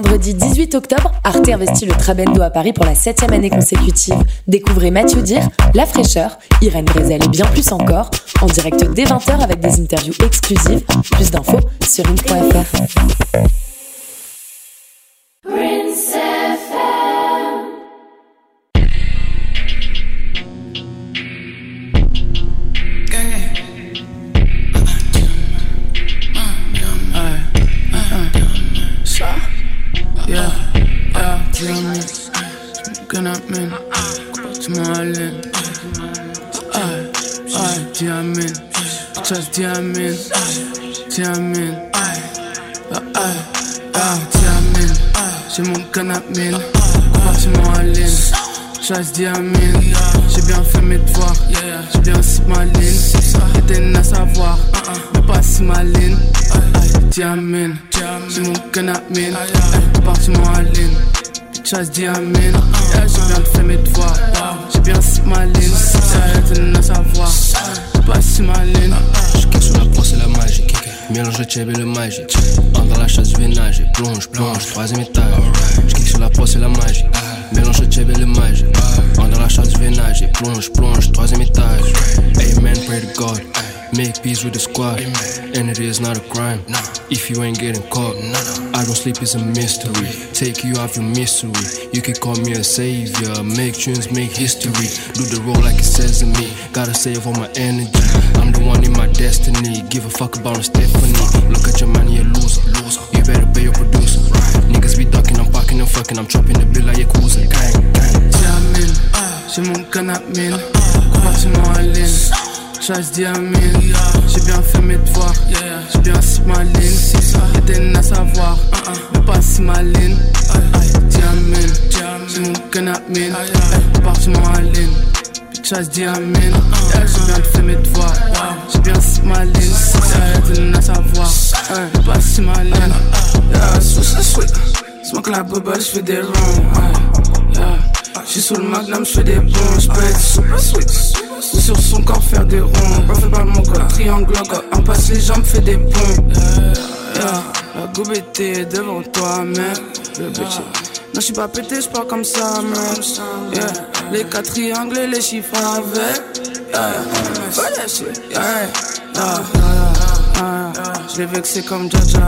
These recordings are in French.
vendredi 18 octobre, Arte investit le Trabendo à Paris pour la septième année consécutive. Découvrez Mathieu Dir, La Fraîcheur, Irène Brézel et bien plus encore, en direct dès 20h avec des interviews exclusives. Plus d'infos sur ring.fr. Diamond, Tomorrowland. Ay, ay, Diamond, just Diamond, Diamond, ay, ay, ay, Diamond, j'ai mon canapé, Tomorrowland. Chasse diamine, j'ai bien fait mes devoirs, j'ai bien si ma ligne, était à savoir, mais pas si ma ligne, diamine, j'ai mon canapé, compartiment à chasse diamine. Yeah, j'ai bien fait mes devoirs. J'ai bien si ma ligne. Ça aide à savoir. Pas si ma ligne. Je sur la brosse et la magie. Mélange le tchèbe et le magique. Entre la chasse du vénage. Plonge, plonge, troisième étage. Je sur la brosse et la magie. Mélange le tchèbe et le magique. Entre la chasse du vénage. Plonge, plonge, troisième étage. Amen, pray to God. Make peace with the squad, and it is not a crime. If you ain't getting caught, I don't sleep is a mystery. Take you off your misery. You can call me a savior. Make tunes, make history. Do the role like it says to me. Gotta save all my energy. I'm the one in my destiny. Give a fuck about Stephanie. Look at your you're a loser. loser. You better pay your producer. Niggas be ducking, I'm fucking, I'm fucking. I'm chopping the bill like Yakuza. Gang, gang. Jamin, uh, j'ai mon canapé, uh, uh. compartiment à ligne chasse diamine. J'ai bien fait mes devoirs, j'ai bien si ma ligne. Était à savoir, mais pas si ma ligne. Diamine, j'ai mon canapine, compartiment à ligne. Chasse diamine, j'ai bien fait mes devoirs, j'ai bien si ma ligne. Était à savoir, mais pas si ma ligne. Yeah, sweet, sweet. Smoke la bubble, j'fais des ronds. J'suis sous le magnum, j'fais des bons, sweet. Ou sur son corps faire des ronds. Pas fait par mon code, triangle, on passe les jambes, fait des ponts. Yeah, la goube était devant toi, mais le bitch. Non, j'suis pas pété, j'parle comme ça, man. Les quatre triangles et les chiffres avec. Yeah, yeah, yeah, yeah. Je l'ai vexé comme Jaja.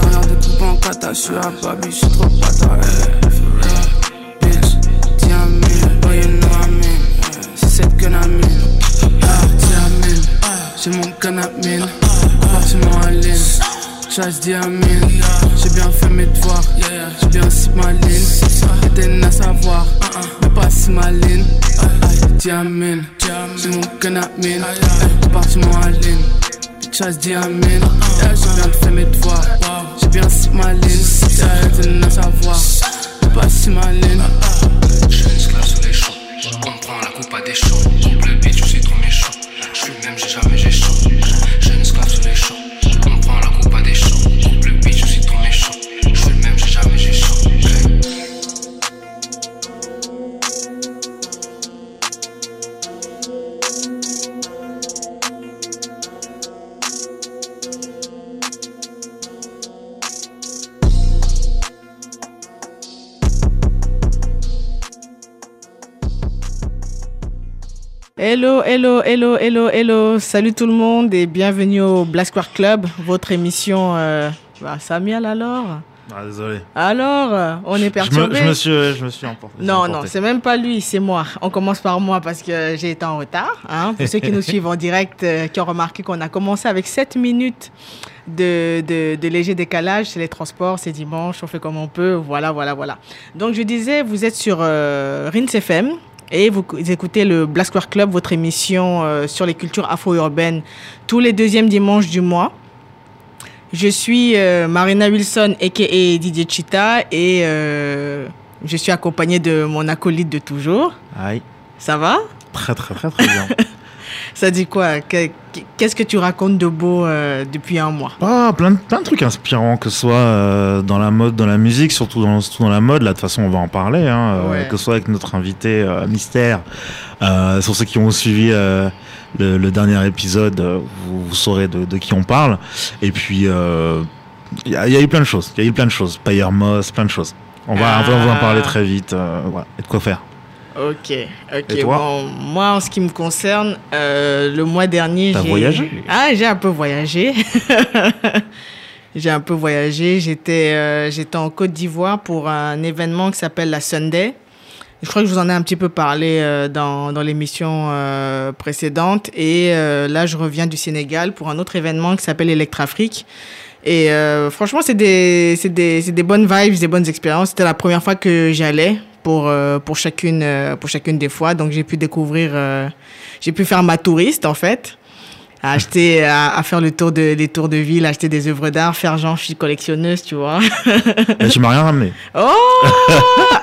Pendant des coupes en kata, j'suis à Babi, j'suis trop pata. C'est mon canapé, compartiment à. Chasse diamine, j'ai bien fait mes devoirs, j'ai bien si ma ligne. À savoir, mais pas si ma. Diamine, c'est mon canapé, compartiment à. Chasse diamine, j'ai bien fait mes devoirs, j'ai bien si ma ligne. À savoir, mais pas si ma. Coupe à des champs. Bitch, tu sais trop méchant. Je suis même, j'ai jamais. J'ai Hello, hello, hello, hello, hello. Salut tout le monde et bienvenue au Black Square Club, votre émission. Euh, bah, Samuel alors Ah, désolé. Alors, on est Je me, perturbé je me suis, je me suis emporté. Non, non, c'est même pas lui, c'est moi. On commence par moi parce que j'ai été en retard. Hein. Pour ceux qui nous suivent en direct, euh, qui ont remarqué qu'on a commencé avec 7 minutes de, de, de léger décalage, c'est les transports, c'est dimanche, on fait comme on peut, voilà, voilà, voilà. Donc je disais, vous êtes sur euh, Rins FM et vous écoutez le Black Square Club, votre émission euh, sur les cultures afro-urbaines, tous les deuxièmes dimanches du mois. Je suis euh, Marina Wilson, a.k.a. DJ Chita, et euh, je suis accompagnée de mon acolyte de toujours. Aïe. Ça va? Très, très, très, très bien. Ça dit quoi? Que- Qu'est-ce que tu racontes de beau euh, depuis un mois? Ah, plein, de, plein de trucs inspirants, que ce soit euh, dans la mode, dans la musique, surtout dans, surtout dans la mode. Là, de toute façon, on va en parler. Hein, euh, Ouais. que ce soit avec notre invité euh, mystère. Euh, sur ceux qui ont suivi euh, le, le dernier épisode, vous, vous saurez de, de qui on parle. Et puis, euh, Il y, y a eu plein de choses. Il y a eu plein de choses. Payer Moss, plein de choses. On va, on va vous en parler très vite. euh, voilà. Et de quoi faire. Ok, ok. Et toi Bon, moi, en ce qui me concerne, euh, le mois dernier, j'ai voyagé Ah, j'ai un peu voyagé. j'ai un peu voyagé. J'étais, euh, j'étais en Côte d'Ivoire pour un événement qui s'appelle la Sunday. Je crois que je vous en ai un petit peu parlé euh, dans, dans l'émission euh, précédente. Et euh, là, je reviens du Sénégal pour un autre événement qui s'appelle Electrafrique. Et franchement, c'est des, c'est des, c'est des bonnes vibes, des bonnes expériences. C'était la première fois que j'y allais pour, euh, pour, chacune, euh, pour chacune des fois. Donc, j'ai pu découvrir, euh, j'ai pu faire ma touriste, en fait. À acheter, à, à faire le tour de, les tours de ville, acheter des œuvres d'art, faire genre, je suis collectionneuse, tu vois. Et tu m'as rien ramené. Oh!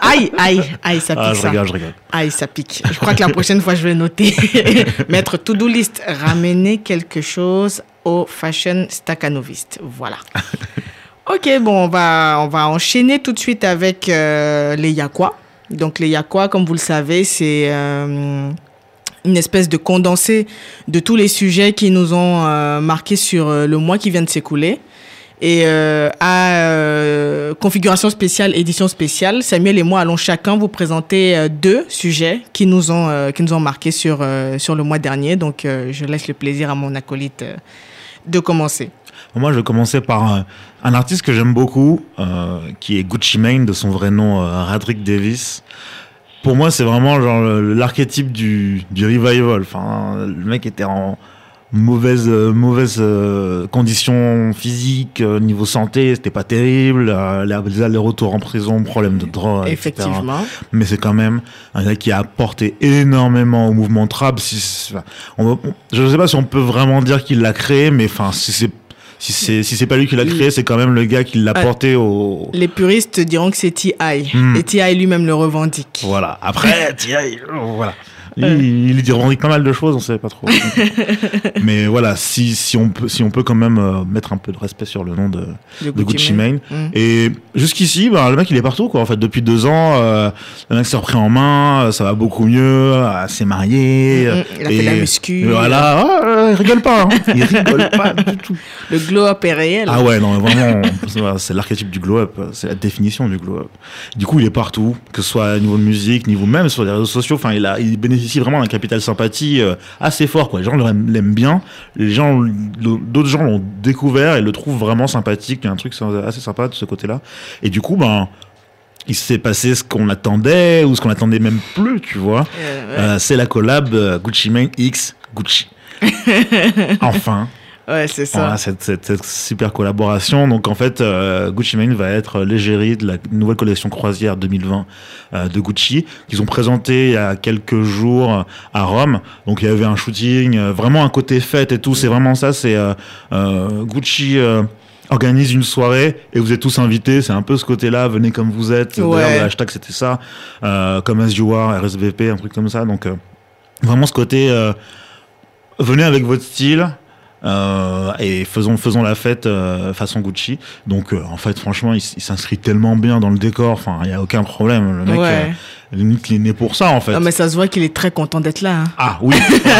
Aïe, aïe, aïe, ça pique Ah, je ça. rigole, je rigole. Aïe, ça pique. Je crois que la prochaine fois, je vais noter. Mettre to-do list. Ramener quelque chose au Fashion Stakhanovist. Voilà. Ok, bon, on va, on va enchaîner tout de suite avec euh, les Yakwa. Donc, les Yakwa, comme vous le savez, c'est euh, une espèce de condensé de tous les sujets qui nous ont euh, marqués sur euh, le mois qui vient de s'écouler. Et à configuration spéciale, édition spéciale, Samuel et moi allons chacun vous présenter deux sujets qui nous ont qui nous ont marqué sur sur le mois dernier. Donc je laisse le plaisir à mon acolyte de commencer. Moi, je vais commencer par un, un artiste que j'aime beaucoup, euh, qui est Gucci Mane, de son vrai nom, euh, Radrick Davis. Pour moi, c'est vraiment genre l'archétype du, du revival. Enfin, le mec était en mauvaise, euh, mauvaise euh, condition physique, euh, niveau santé, c'était pas terrible. euh, les- les allers-retours en prison, problème de drogue, etc. Effectivement. mais c'est quand même un gars qui a apporté énormément au mouvement trap. Si, on je ne sais pas si on peut vraiment dire qu'il l'a créé, mais enfin, si c'est si c'est si c'est pas lui qui l'a créé, c'est quand même le gars qui l'a porté au. Les puristes diront que c'est T.I. Hmm. Et T.I. lui-même le revendique. Voilà. Après, tiens, voilà. Il, il dit revendique pas mal de choses, on sait pas trop. mais voilà, si, si on peut si on peut quand même euh, mettre un peu de respect sur le nom de, de Gucci Mane. Hmm. Et jusqu'ici, bah, le mec il est partout quoi. En fait, depuis deux ans, euh, le mec s'est repris en main, euh, ça va beaucoup mieux, s'est marié. Mhm, il a fait et- de la muscu. Voilà, euh, il rigole pas. hein. Il rigole pas du tout. Le glow-up est réel. Ah ouais, non, vraiment, c'est l'archétype du glow-up, c'est la définition du glow-up. Du coup, il est partout, que ce soit au niveau de musique, niveau même sur les réseaux sociaux. Enfin, il, a, il bénéficie vraiment d'un capital sympathie euh, assez fort. Quoi. Les gens l'aiment bien, les gens, d'autres gens l'ont découvert et le trouvent vraiment sympathique. Il y a un truc assez sympa de ce côté-là. Et du coup, ben, il s'est passé ce qu'on attendait ou ce qu'on attendait même plus, tu vois. Euh, ouais. Euh, c'est la collab Gucci Mane X Gucci. enfin. Ouais, c'est ça. Voilà, cette, cette- cette super collaboration. Donc en fait, euh, Gucci Mane va être l'égérie de la nouvelle collection croisière 2020 euh, de Gucci qu'ils ont présenté il y a quelques jours à Rome. Donc il y avait un shooting, euh, vraiment un côté fête et tout. C'est vraiment ça. C'est Gucci. organise une soirée et vous êtes tous invités, c'est un peu ce côté-là, venez comme vous êtes. Ouais. D'ailleurs, le hashtag c'était ça, comme as you are, RSVP, un truc comme ça. Donc vraiment ce côté, venez avec votre style, et faisons faisons la fête euh, façon Gucci. Donc euh, en fait franchement il, s'inscrit tellement bien dans le décor. Enfin il y a aucun problème. Le mec Ouais. Limite il est né pour ça en fait. Non, mais ça se voit qu'il est très content d'être là. hein. Ah oui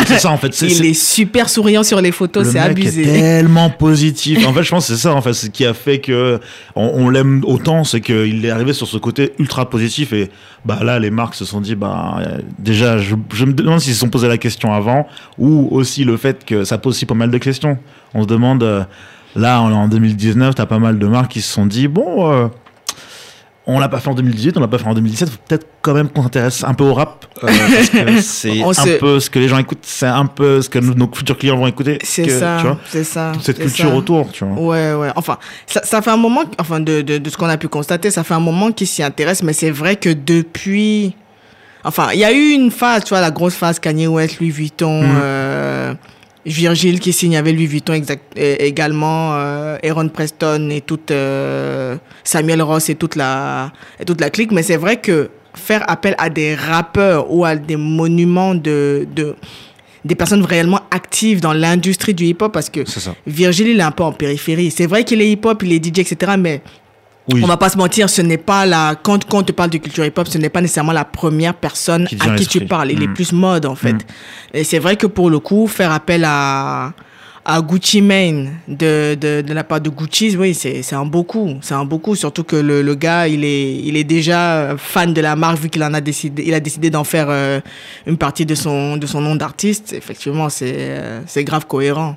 c'est ça en fait. Il est super souriant sur les photos, c'est abusé. est tellement positif. En fait, je pense que c'est ça, en fait, ce qui a fait que on, on l'aime autant, c'est qu'il est arrivé sur ce côté ultra positif et bah là, les marques se sont dit, bah déjà, je, je me demande s'ils se sont posé la question avant ou aussi le fait que ça pose aussi pas mal de questions. On se demande, euh, là, on est en 2019, t'as pas mal de marques qui se sont dit, bon. euh, on l'a pas fait en 2018, on l'a pas fait en 2017. Faut peut-être quand même qu'on s'intéresse un peu au rap euh, parce que c'est un peu ce que les gens écoutent, c'est un peu ce que nos, nos futurs clients vont écouter. C'est ça, Tu vois, c'est ça. toute cette culture ça. autour, tu vois. Ouais, ouais. Enfin, ça, ça fait un moment, enfin, de, de, de ce qu'on a pu constater, ça fait un moment qu'ils s'y intéressent, mais c'est vrai que depuis. Enfin, il y a eu une phase, tu vois, la grosse phase Kanye West, Louis Vuitton, Mhm. euh, Virgile qui signe avec Louis Vuitton exact, et- également, euh, Aaron Preston et toute. euh, Samuel Ross et toute la, et toute la clique, mais c'est vrai que faire appel à des rappeurs ou à des monuments de. de des personnes réellement actives dans l'industrie du hip-hop parce que. Virgile, il est un peu en périphérie. C'est vrai qu'il est hip-hop, il est DJ, etc. Mais Oui. on va pas se mentir, ce n'est pas la. Quand, quand on te parle de culture hip-hop, ce n'est pas nécessairement la première personne Qui à qui tu parles. Il est Mm. plus mode, en fait. Mm. Et c'est vrai que pour le coup, faire appel à à Gucci Mane de, de, de la part de Gucci, oui, c'est c'est un beau coup. C'est un beau coup, surtout que le, le gars, il est, il est déjà fan de la marque vu qu'il en a décidé, il a décidé d'en faire euh, une partie de son, de son nom d'artiste. Effectivement, c'est euh, c'est grave cohérent.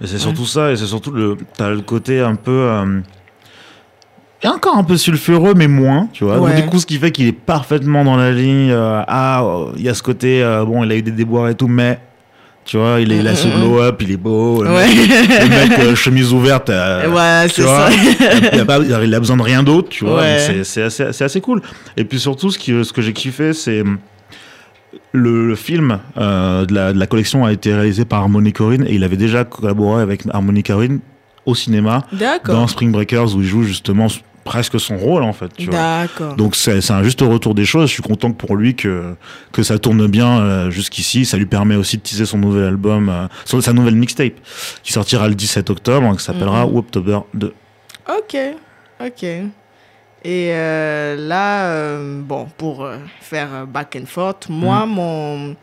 Et c'est surtout ça, et c'est surtout le, t'as le côté un peu, euh, et encore un peu sulfureux, mais moins, tu vois. Donc, du coup, ce qui fait qu'il est parfaitement dans la ligne. euh, ah, il y a ce côté, euh, bon, il a eu des déboires et tout, mais, tu vois, il, est, il a ce glow-up, il est beau. Le Ouais. mec, le mec, euh, chemise ouverte. euh, Ouais, tu vois, ça. il, a pas- il a besoin de rien d'autre, tu vois. Ouais. c'est- assez, assez cool. Et puis surtout, ce, qui, ce que j'ai kiffé, c'est hum, le, le film euh, de, la, de la collection a été réalisé par Harmony Korine et il avait déjà collaboré avec Harmony Korine au cinéma dans Spring Breakers où il joue justement presque son rôle en fait. Tu vois. Donc c'est c'est un juste retour des choses. Je suis content pour lui que que ça tourne bien euh, jusqu'ici. Ça lui permet aussi de teaser son nouvel album, euh, son- sa nouvelle mixtape qui sortira le 17 octobre, qui s'appellera Mhm. October 2. Ok, ok. Et euh, là, bon, pour faire back and forth, moi, Mm. mon,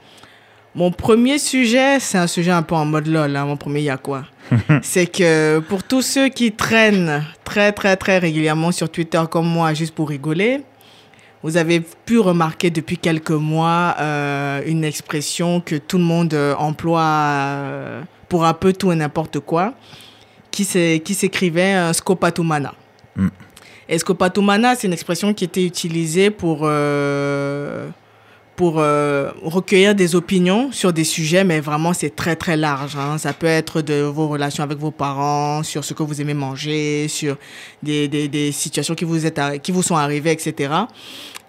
mon premier sujet, c'est un sujet un peu en mode lol. hein, mon premier, il y a quoi? C'est que pour tous ceux qui traînent très, très, très régulièrement sur Twitter comme moi, juste pour rigoler, vous avez pu remarquer depuis quelques mois euh, une expression que tout le monde euh, emploie euh, pour un peu tout et n'importe quoi, qui s'écrivait un scopatumana. Mm. Et scopatumana, c'est une expression qui était utilisée pour, euh, pour euh, recueillir des opinions sur des sujets, mais vraiment c'est très très large. hein. Ça peut être de vos relations avec vos parents, sur ce que vous aimez manger, sur des, des, des situations qui vous, êtes, qui vous sont arrivées, etc.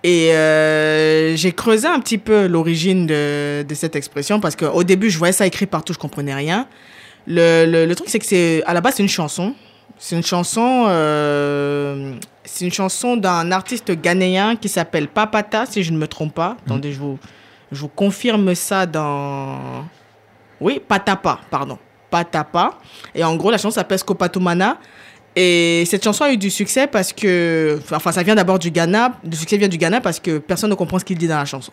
Et euh, j'ai creusé un petit peu l'origine de, de cette expression parce qu'au début, je voyais ça écrit partout, je comprenais rien. Le, le, le truc, c'est que c'est à la base, c'est une chanson. C'est une chanson, euh, c'est une chanson d'un artiste ghanéen qui s'appelle Papata, si je ne me trompe pas. Attendez, je vous, je vous confirme ça dans. Oui, Patapa, pardon. Patapa. Et en gros, la chanson s'appelle Skopatumana. Et cette chanson a eu du succès parce que. Enfin, ça vient d'abord du Ghana. Le succès vient du Ghana parce que personne ne comprend ce qu'il dit dans la chanson.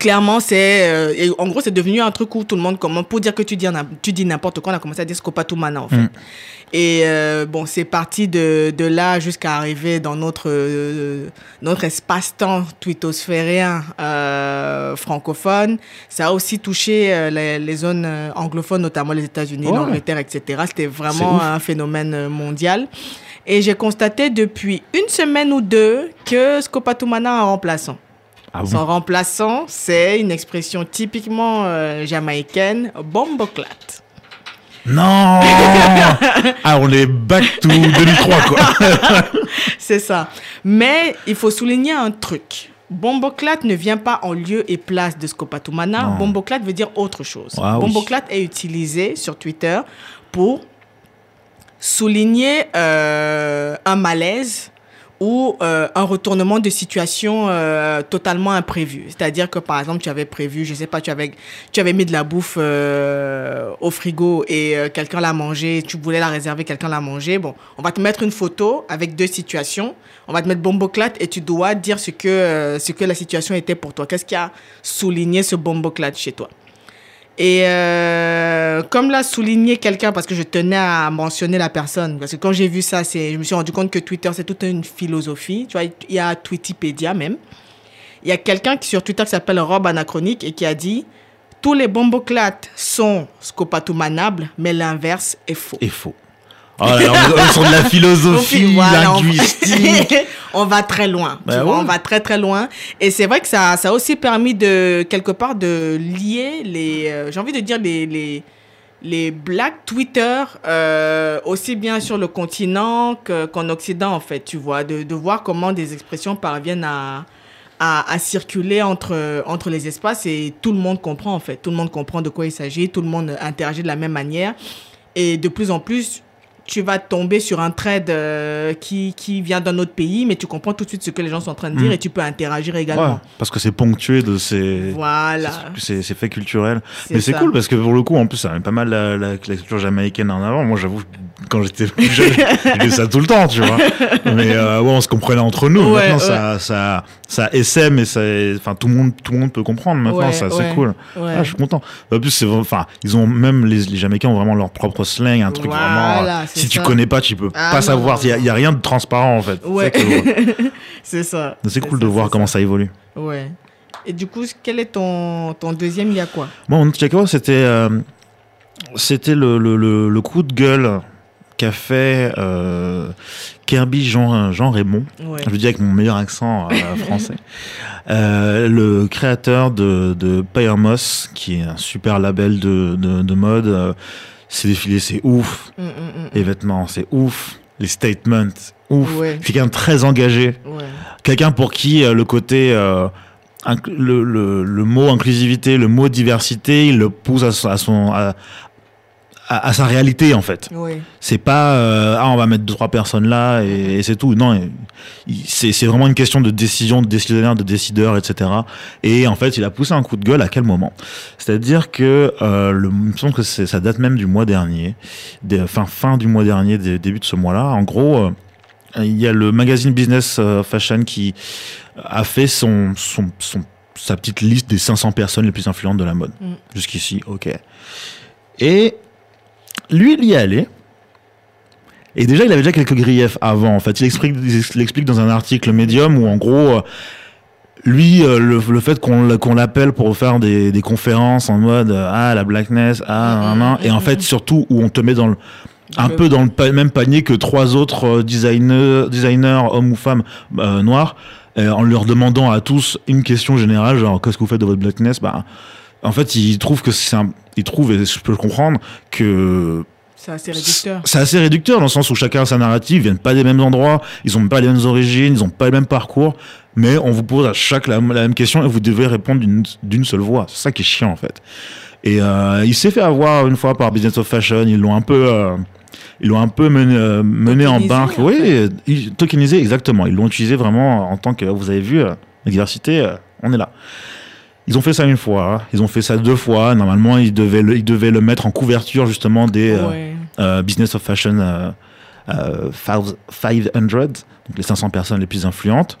Clairement, c'est. euh, en gros, c'est devenu un truc où tout le monde commence. Pour dire que tu dis, un- tu dis n'importe quoi, on a commencé à dire Skopatumana, en fait. Mm. Et euh, bon, c'est parti de, de là jusqu'à arriver dans notre, euh, notre espace-temps twittosphérien euh, francophone. Ça a aussi touché euh, les, les zones euh, anglophones, notamment les États-Unis, l'Angleterre, etc. C'était vraiment un phénomène mondial. Et j'ai constaté depuis une semaine ou deux que Skopatumana a un remplaçant. Ah Son remplaçant, c'est une expression typiquement euh, jamaïcaine, bomboclat. Non Ah, on est back to 2003, quoi. C'est ça. Mais il faut souligner un truc. Bomboclat ne vient pas en lieu et place de Skopatumana. Bomboclat veut dire autre chose. Ah oui. Bomboclat est utilisé sur Twitter pour souligner euh, un malaise ou euh, un retournement de situation euh, totalement imprévu. C'est-à-dire que par exemple, tu avais prévu, je sais pas, tu avais, tu avais mis de la bouffe euh, au frigo et euh, quelqu'un l'a mangé, tu voulais la réserver, quelqu'un l'a mangé. Bon, on va te mettre une photo avec deux situations. On va te mettre bomboclat et tu dois dire ce que, euh, ce que la situation était pour toi. Qu'est-ce qui a souligné ce bomboclat chez toi? Et euh, comme l'a souligné quelqu'un, parce que je tenais à mentionner la personne, parce que quand j'ai vu ça, je me suis rendu compte que Twitter, c'est toute une philosophie. Tu vois, il y a Twitipédia même. Il y a quelqu'un qui sur Twitter qui s'appelle Rob Anachronique et qui a dit Tous les bomboclates sont scopatumanables, mais l'inverse est faux. Et faux. Oh là là, on est sur de la philosophie Voilà, on- linguistique. on va très loin. tu Bah vois, ouais. On va très très loin. Et c'est vrai que ça, ça a aussi permis de, quelque part, de lier les, euh, j'ai envie de dire, les, les, les black Twitter, euh, aussi bien sur le continent que- qu'en Occident, en fait, tu vois, de, de voir comment des expressions parviennent à, à, à circuler entre, entre les espaces et tout le monde comprend, en fait. Tout le monde comprend de quoi il s'agit, tout le monde interagit de la même manière. Et de plus en plus, tu vas tomber sur un trade euh, qui, qui vient d'un autre pays, mais tu comprends tout de suite ce que les gens sont en train de dire Mm. et tu peux interagir Ouais, également. parce que c'est ponctué de ces. Voilà. C'est c'est fait culturel. C'est Mais c'est cool parce que pour le coup, en plus, ça met pas mal la, la, la culture jamaïcaine en avant. Moi, j'avoue, quand j'étais plus jeune, je disais ça tout le temps, tu vois. Mais euh, ouais, on se comprenait entre nous. Ouais, maintenant, ouais. ça, ça, ça SM et ça, enfin, tout le monde, tout le monde peut comprendre maintenant. Ça, c'est cool. Ah, je suis content. En plus, c'est, enfin, ils ont même les, les Jamaïcains ont vraiment leur propre slang, un truc Voilà, vraiment. Si tu connais pas, tu peux Ah, pas non, savoir. Il y, a- rien de transparent en fait. C'est ça Ouais. c'est ça. C'est cool ça, de voir comment ça évolue. Ouais. Et du coup, quel est ton, ton deuxième Il y a quoi? Moi, mon Tchèque, c'était euh, c'était le, le, le, le coup de gueule qu'a fait euh, Kirby Jean, Jean Raymond. Ouais. Je le dis avec mon meilleur accent euh, français. Euh, le créateur de, de Pyrmos, qui est un super label de, de, de mode. Ses défilés, c'est ouf. Mm, mm, mm, Les vêtements, c'est ouf. Les statements, ouf. Ouais. Quelqu'un de très engagé. Ouais. Quelqu'un pour qui euh, le côté euh, le, le mot inclusivité, le mot diversité, il le pousse à, son- à son à, à- à sa réalité en fait. Ouais. C'est pas euh, ah on va mettre deux trois personnes là et, et c'est tout. Non, c'est vraiment une question de décision de décisionnaire, de décideur, etc. Et en fait, il a poussé un coup de gueule à quel moment? C'est-à-dire que euh, le, il me semble que ça date même du mois dernier, des, fin fin du mois dernier, des, début de ce mois-là. En gros. euh, il y a le magazine Business euh, Fashion qui a fait son, son, son- sa petite liste des 500 personnes les plus influentes de la mode. Mm. Jusqu'ici, ok. Et lui, il y est allé. Et déjà, il avait déjà quelques griefs avant. En fait, il explique, il l'explique dans un article Medium où, en gros, euh, lui, euh, le, le fait qu'on l'a- qu'on l'appelle pour faire des, des conférences en mode euh, ah la blackness, ah nan, nan, et en fait surtout où on te met dans le un peu dans le même panier que trois autres designers, designers hommes ou femmes euh, noirs, euh, en leur demandant à tous une question générale, genre qu'est-ce que vous faites de votre blackness? Bah, En fait, ils trouvent que c'est un, ils trouvent, et je peux le comprendre, que C'est assez réducteur. c'est assez réducteur dans le sens où chacun a sa narrative, ils viennent pas des mêmes endroits, ils ont pas les mêmes origines, ils ont pas le même parcours, mais on vous pose à chaque la, la même question et vous devez répondre d'une seule voix. C'est ça qui est chiant en fait. Et euh, il s'est fait avoir une fois par Business of Fashion, ils l'ont un peu euh, ils l'ont un peu mené, euh, mené en barque. en Oui, ils- tokenisé exactement. Ils l'ont utilisé vraiment en tant que vous avez vu diversité, euh, on est là. Ils ont fait ça une fois, hein. ils ont fait ça deux fois. Normalement, ils devaient le, ils devaient le mettre en couverture justement des euh, Ouais. euh, Business of Fashion euh, euh, 500, donc les 500 personnes les plus influentes.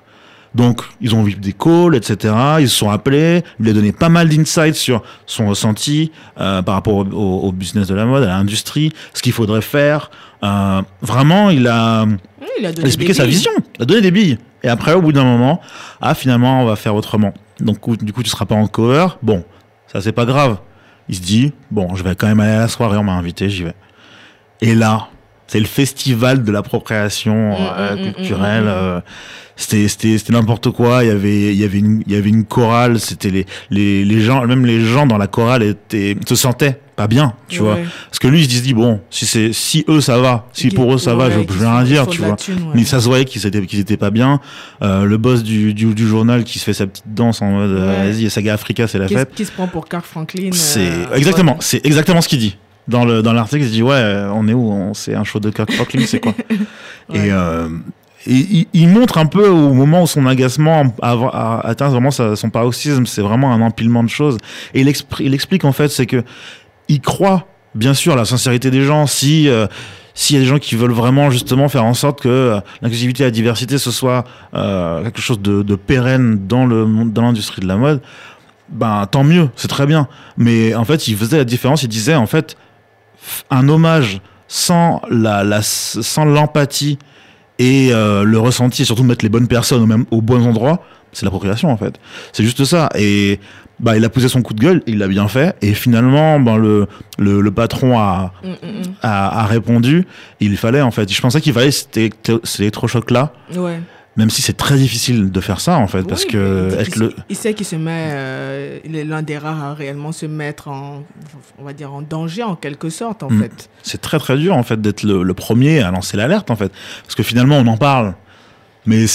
Donc, ils ont eu des calls, etc. Ils se sont appelés. Il lui a donné pas mal d'insights sur son ressenti euh, par rapport au, au- au business de la mode, à l'industrie, ce qu'il faudrait faire. Euh, vraiment, il a Oui, il a donné expliqué sa vision, il a donné des billes. Et après, au bout d'un moment, ah, finalement, on va faire autrement. Donc, du coup, tu seras pas en cover. Bon, ça, c'est pas grave. Il se dit, bon, je vais quand même aller à la soirée, on m'a invité, j'y vais. Et là, c'est le festival de l'appropriation euh, mm, mm, culturelle. mm, mm. euh, c'était c'était c'était n'importe quoi. Il y avait il y avait une il y avait une chorale. C'était les les les gens même les gens dans la chorale étaient se sentaient pas bien, tu vois. Parce que lui, il se dit bon, si c'est si eux ça va, si pour eux ça va, je, je vais rien dire, tu vois. thune, ouais. Mais ça se voyait qu'ils étaient, qu'ils étaient pas bien. Euh, le boss du, du, du journal qui se fait sa petite danse en mode euh, vas-y, Saga Africa, c'est la fête. qui se prend pour Carl Franklin. C'est euh, exactement, c'est exactement ce qu'il dit. Dans le dans l'article, il dit ouais, on est où? On- C'est un show de Kirk Franklin, c'est quoi? Et, euh, et il, montre un peu au moment où son agacement a, atteint vraiment son paroxysme, c'est vraiment un empilement de choses. Et il explique en fait, c'est que il croit bien sûr la sincérité des gens. Si euh, s'il y a des gens qui veulent vraiment justement faire en sorte que euh, l'inclusivité et la diversité ce soit euh, quelque chose de, pérenne dans le dans l'industrie de la mode, ben tant mieux, c'est très bien. Mais en fait, il faisait la différence. Il disait en fait un hommage sans la, la sans l'empathie et euh, le ressenti et surtout mettre les bonnes personnes au même aux bons endroits, c'est l'appropriation en fait. C'est juste ça. Et bah il a posé son coup de gueule, il l'a bien fait. Et finalement, ben le le, le patron a, Mm, mm, a a répondu. Il fallait en fait. Je pensais qu'il fallait cet électro- cet électrochoc là, mm. Ouais. même si c'est très difficile de faire ça en fait, parce que être il- le il sait qu'il se met, euh, il est l'un des rares à réellement se mettre en, on va dire, en danger en quelque sorte, en Mm. fait. c'est très très dur en fait d'être le, le premier à lancer l'alerte en fait parce que finalement on en parle mais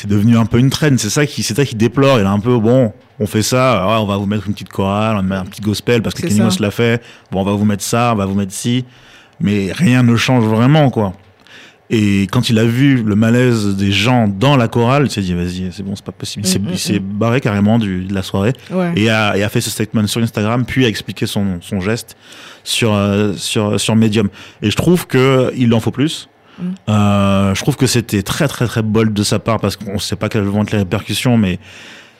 c'est devenu un peu une traîne c'est ça qui c'est ça qui déplore il a un peu bon on fait ça ouais, on va vous mettre une petite chorale on va mettre un petit gospel parce que Kenny l'a fait bon on va vous mettre ça on va vous mettre ci mais rien ne change vraiment, quoi. Et quand il a vu le malaise des gens dans la chorale, il s'est dit, vas-y, c'est bon, c'est pas possible. Il s'est- Mm, mm, il s'est mm. barré carrément du, de la soirée Ouais. et a, et a fait ce statement sur Instagram, puis a expliqué son, son geste sur, euh, sur, sur Medium. Et je trouve que il en faut plus. Euh, je trouve que c'était très très très bold de sa part parce qu'on sait pas quelles vont être les répercussions, mais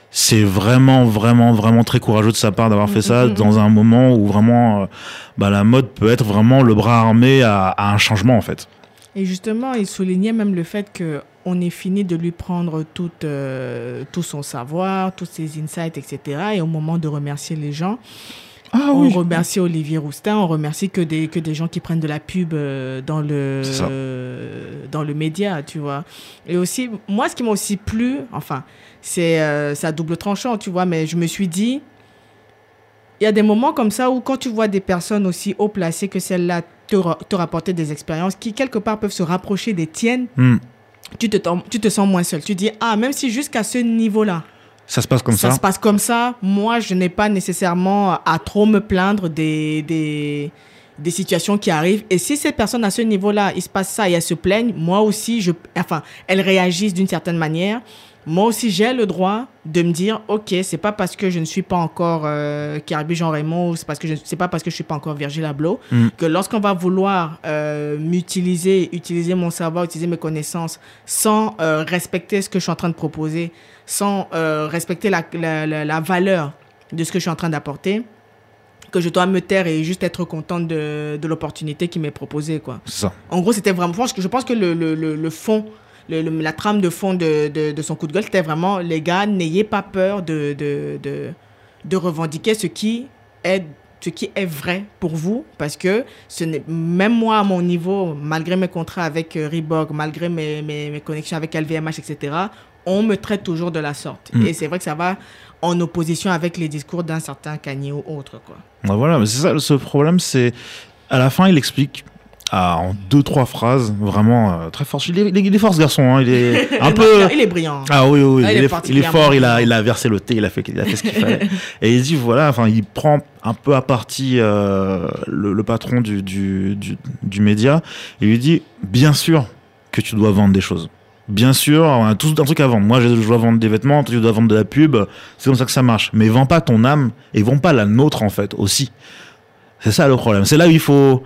c'est vraiment vraiment vraiment très courageux de sa part d'avoir fait ça mm, mm. dans un moment où vraiment euh, bah, la mode peut être vraiment le bras armé à, à un changement en fait. Et justement, il soulignait même le fait que on est fini de lui prendre tout, euh, tout son savoir, tous ses insights, etc. Et au moment de remercier les gens, Ah on remercie Olivier Roustin, on remercie que des, que des gens qui prennent de la pub euh, dans le, euh, dans le média, tu vois. Et aussi, moi, ce qui m'a aussi plu, enfin, c'est euh, à double tranchant, tu vois, mais je me suis dit, il y a des moments comme ça où quand tu vois des personnes aussi haut placées que celles-là te, ra- te rapporter des expériences qui, quelque part, peuvent se rapprocher des tiennes, Hmm. tu te, tu te sens moins seul. Tu dis, ah, même si jusqu'à ce niveau-là, Ça se passe comme ça. ça se passe comme ça. Moi, je n'ai pas nécessairement à trop me plaindre des, des, des situations qui arrivent. Et si ces personnes à ce niveau-là, il se passe ça et elles se plaignent, moi aussi, je, enfin, elles réagissent d'une certaine manière. Moi aussi, j'ai le droit de me dire, ok, c'est pas parce que je ne suis pas encore euh, Kirby Jean Raymond, c'est parce que je, c'est pas parce que je suis pas encore Virgil Abloh, Mm. que lorsqu'on va vouloir euh, m'utiliser, utiliser mon savoir, utiliser mes connaissances, sans euh, respecter ce que je suis en train de proposer, sans euh, respecter la, la, la, la valeur de ce que je suis en train d'apporter, que je dois me taire et juste être contente de, de l'opportunité qui m'est proposée, quoi. Ça. En gros, c'était vraiment. Je pense que, le, le, le, le fond, le- le- la trame de fond de, de, de son coup de gueule, c'était vraiment les gars, n'ayez pas peur de, de, de, revendiquer ce qui est ce qui est vrai pour vous parce que ce même moi à mon niveau malgré mes contrats avec euh, Reebok malgré mes, mes, mes connexions avec LVMH etc on me traite toujours de la sorte Mm. et c'est vrai que ça va en opposition avec les discours d'un certain Kanye ou autre quoi voilà, mais c'est ça, ce problème, c'est. À la fin, il explique. ah, en deux, trois phrases, vraiment euh, très fort. Il est, il est fort, ce garçon. hein, Il est un peu. il est brillant Ah oui, oui, Ah, il il, est il est fort, il a, il versé le thé, il a fait, il a fait ce qu'il fallait. Et il dit, voilà, enfin, il prend un peu à partie euh, le, le patron du, du, du, du média et lui dit, bien sûr que tu dois vendre des choses. Bien sûr, on a tous un truc à vendre. Moi, je dois vendre des vêtements, tu dois vendre de la pub. C'est comme ça que ça marche. Mais vends pas ton âme et vends pas la nôtre, en fait, aussi. C'est ça le problème. C'est là où il faut,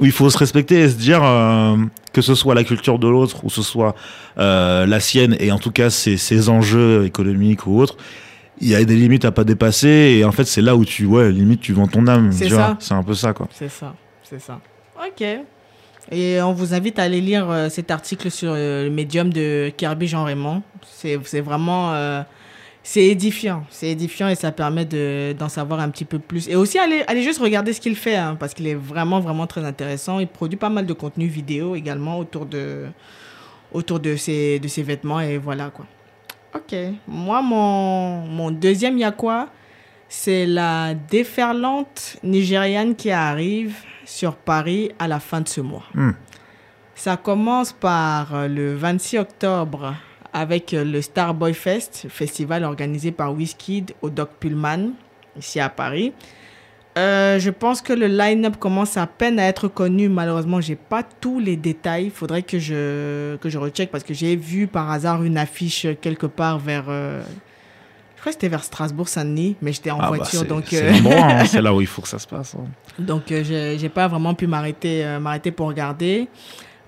où il faut se respecter et se dire euh, que ce soit la culture de l'autre ou ce soit euh, la sienne et en tout cas ses, ses enjeux économiques ou autres. Il y a des limites à pas dépasser et en fait c'est là où tu ouais limite tu vends ton âme. C'est un peu ça quoi. C'est ça, c'est ça. Ok. Et on vous invite à aller lire euh, cet article sur euh, le médium de Kirby Jean Raymond. C'est vraiment. euh, c'est édifiant. C'est édifiant et ça permet de- d'en savoir un petit peu plus. Et aussi, aller, aller juste regarder ce qu'il fait, hein, parce qu'il est vraiment, vraiment très intéressant. Il produit pas mal de contenu vidéo également autour de, autour de, ses, de ses vêtements. Et voilà, quoi. Ok. Moi, mon, mon deuxième, il quoi C'est la déferlante nigériane qui arrive sur Paris à la fin de ce mois. Hmm. Ça commence par euh, le 26 octobre avec euh, le Starboy Fest, festival organisé par Wizkid au Doc Pullman, ici à Paris. Euh, je pense que le line-up commence à peine à être connu. Malheureusement, j'ai pas tous les détails. Il faudrait que je, que je recheck parce que j'ai vu par hasard une affiche quelque part vers. euh, crois que c'était vers Strasbourg-Saint-Denis, mais j'étais en Ah bah, voiture. donc, c'est euh, l'endroit, hein, c'est là où il faut que ça se passe. hein. donc, euh, j'ai j'ai pas vraiment pu m'arrêter euh, m'arrêter pour regarder.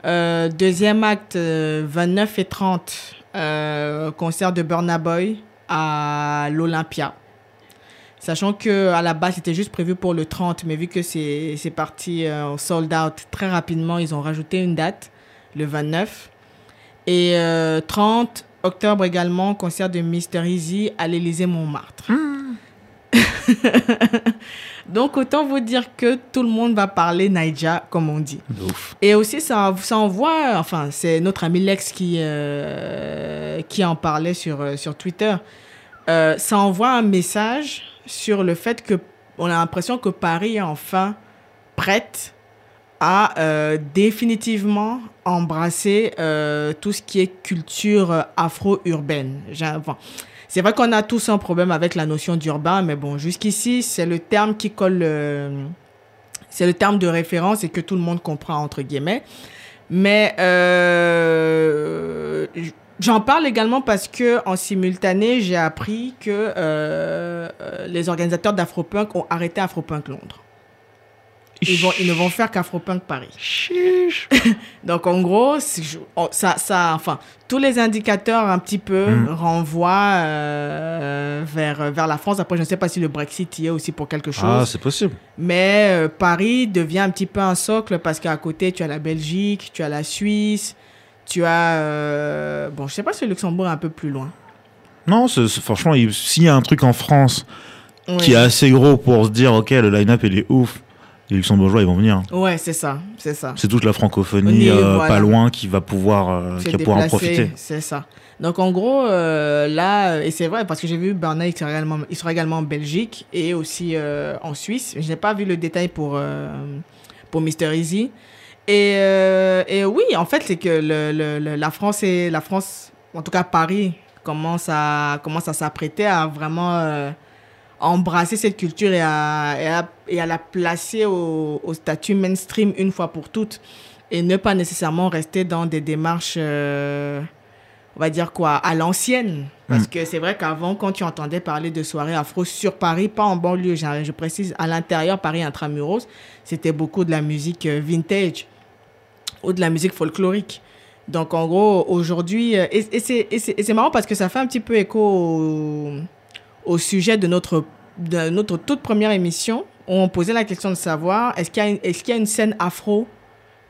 Deuxième acte, euh, 29 et 30, euh, concert de Burna Boy à l'Olympia. Sachant que à la base, c'était juste prévu pour le 30, mais vu que c'est parti euh, sold out très rapidement, ils ont rajouté une date, le 29. Et euh, 30 octobre également, concert de Mr. Easy à l'Élysée Montmartre. Donc autant vous dire que tout le monde va parler Naija, comme on dit. Ouf. Et aussi, ça, ça envoie, enfin, c'est notre ami Lex qui, euh, qui en parlait sur, euh, sur Twitter. Euh, ça envoie un message sur le fait que on a l'impression que Paris est enfin prête à euh, définitivement embrasser euh, tout ce qui est culture euh, afro-urbaine. C'est vrai qu'on a tous un problème avec la notion d'urbain, mais bon, jusqu'ici, c'est le terme qui colle, euh, c'est le terme de référence et que tout le monde comprend entre guillemets. Mais euh, j'en parle également parce que en simultané, j'ai appris que euh, les organisateurs d'Afropunk ont arrêté Afropunk Londres. Ils, vont, ils ne vont faire qu'Afropunk Paris. Donc en gros, ça, ça, enfin, tous les indicateurs un petit peu mm. renvoient euh, vers, vers la France. Après, je ne sais pas si le Brexit y est aussi pour quelque chose. Ah, c'est possible. Mais euh, Paris devient un petit peu un socle parce qu'à côté, tu as la Belgique, tu as la Suisse, tu as... Euh, bon, je ne sais pas si le Luxembourg est un peu plus loin. Non, franchement, s'il y a un truc en France qui est assez gros pour se dire, ok, le line-up, il est ouf les luxembourgeois ils vont venir. Ouais, c'est ça, c'est ça. C'est toute la francophonie euh, pas loin qui va pouvoir, euh, qui va pouvoir en profiter. C'est ça. Donc en gros, euh, là, et c'est vrai parce que j'ai vu il sera également, il sera également en Belgique et aussi en Suisse. Je n'ai pas vu le détail pour, pour Mister Easy. Et, et oui, en fait, c'est que le, le, la France et la France, en tout cas Paris, commence à, commence à s'apprêter à vraiment embrasser cette culture et à, et à, la placer au, au, statut mainstream une fois pour toutes et ne pas nécessairement rester dans des démarches, euh, on va dire quoi, à l'ancienne. Parce mm. que c'est vrai qu'avant, quand tu entendais parler de soirées afro sur Paris, pas en banlieue, je précise, à l'intérieur, Paris intramuros, c'était beaucoup de la musique euh, vintage ou de la musique folklorique. Donc en gros, aujourd'hui, euh, et, et c'est marrant parce que ça fait un petit peu écho au au sujet de notre, de notre toute première émission, où on posait la question de savoir est-ce qu'il y, a une, est-ce qu'il y a une scène afro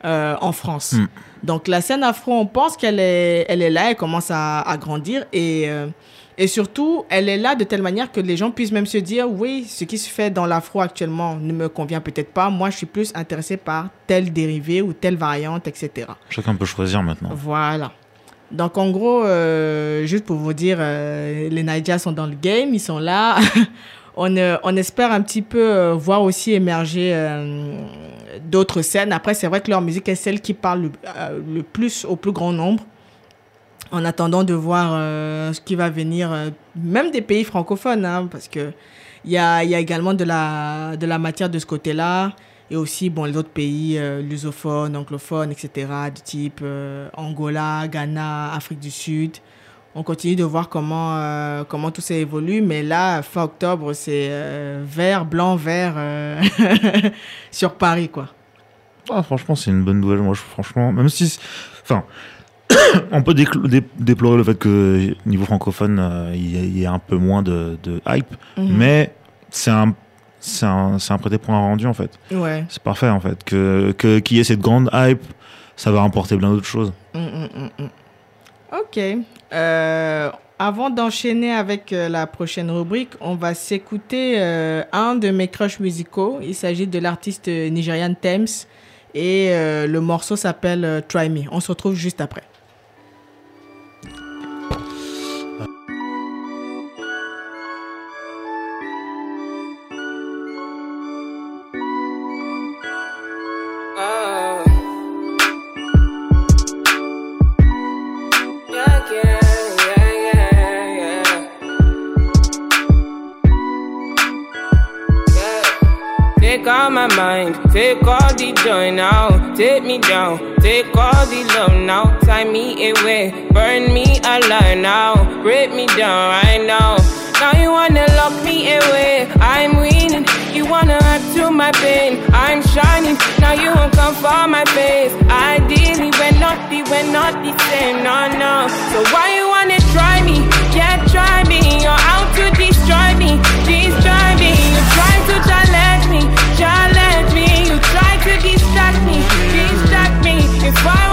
euh, en France? Hmm. Donc la scène afro, on pense qu'elle est, elle est là, elle commence à, à grandir et, euh, et surtout, elle est là de telle manière que les gens puissent même se dire oui, ce qui se fait dans l'afro actuellement ne me convient peut-être pas. Moi, je suis plus intéressé par telle dérivée ou telle variante, etc. Chacun peut choisir maintenant. Voilà. Donc en gros, euh, juste pour vous dire, euh, les Naija sont dans le game, ils sont là. on, euh, on, espère un petit peu voir aussi émerger d'autres scènes. Après, c'est vrai que leur musique est celle qui parle le, plus au plus grand nombre. En attendant de voir ce qui va venir, même des pays francophones, hein, parce que il y a, également de la matière de ce côté-là et aussi bon, les autres pays euh, lusophones, anglophones, etc., du type euh, Angola, Ghana, Afrique du Sud. On continue de voir comment, euh, comment tout ça évolue, mais là, fin octobre, c'est vert, blanc, vert sur Paris, quoi. Ah, franchement, c'est une bonne nouvelle. Moi, je, franchement, même si. Enfin. on peut déplorer le fait que niveau francophone, il y, ait un peu moins de, hype, mhm. mais c'est un c'est un, un prêté pour un rendu en fait. Ouais. C'est parfait en fait. Que qu'il y ait cette grande hype, ça va rapporter plein d'autres choses. Mm, mm, mm, ok. Euh, avant d'enchaîner avec euh, la prochaine rubrique, on va s'écouter euh, un de mes crushs musicaux. Il s'agit de l'artiste nigérian Thames et le morceau s'appelle Try Me. On se retrouve juste après. Mind. Take all the joy now, take me down. Take all the love now, tie me away, burn me alive now, break me down right now. Now you wanna lock me away, I'm winning. You wanna add to my pain, I'm shining. Now you won't come for my face. Ideally, we're not the, we're not the same, no, no. So why you wanna try me? Yeah, try me. You're out to destroy me, destroy me. If I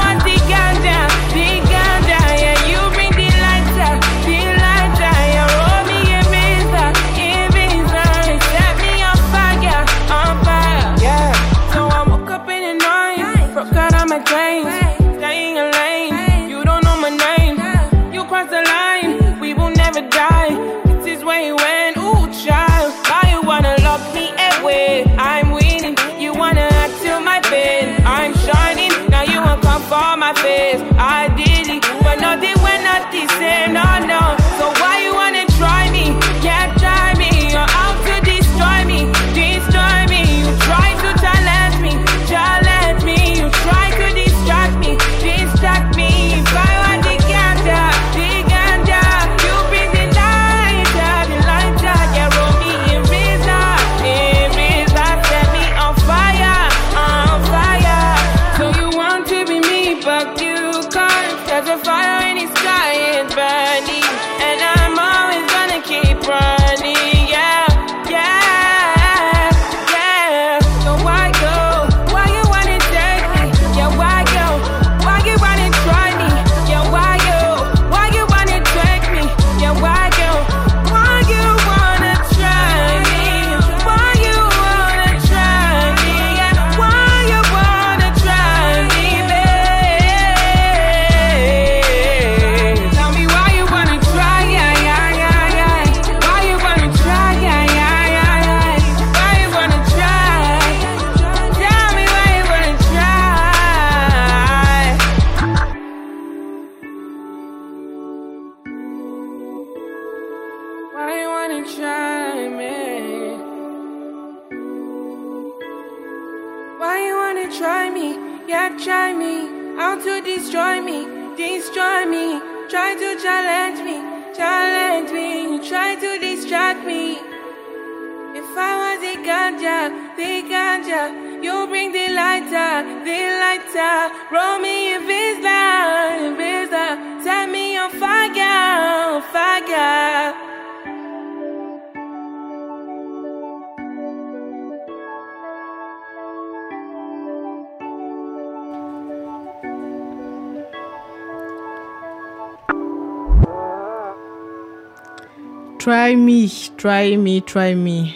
Try Me, Try Me.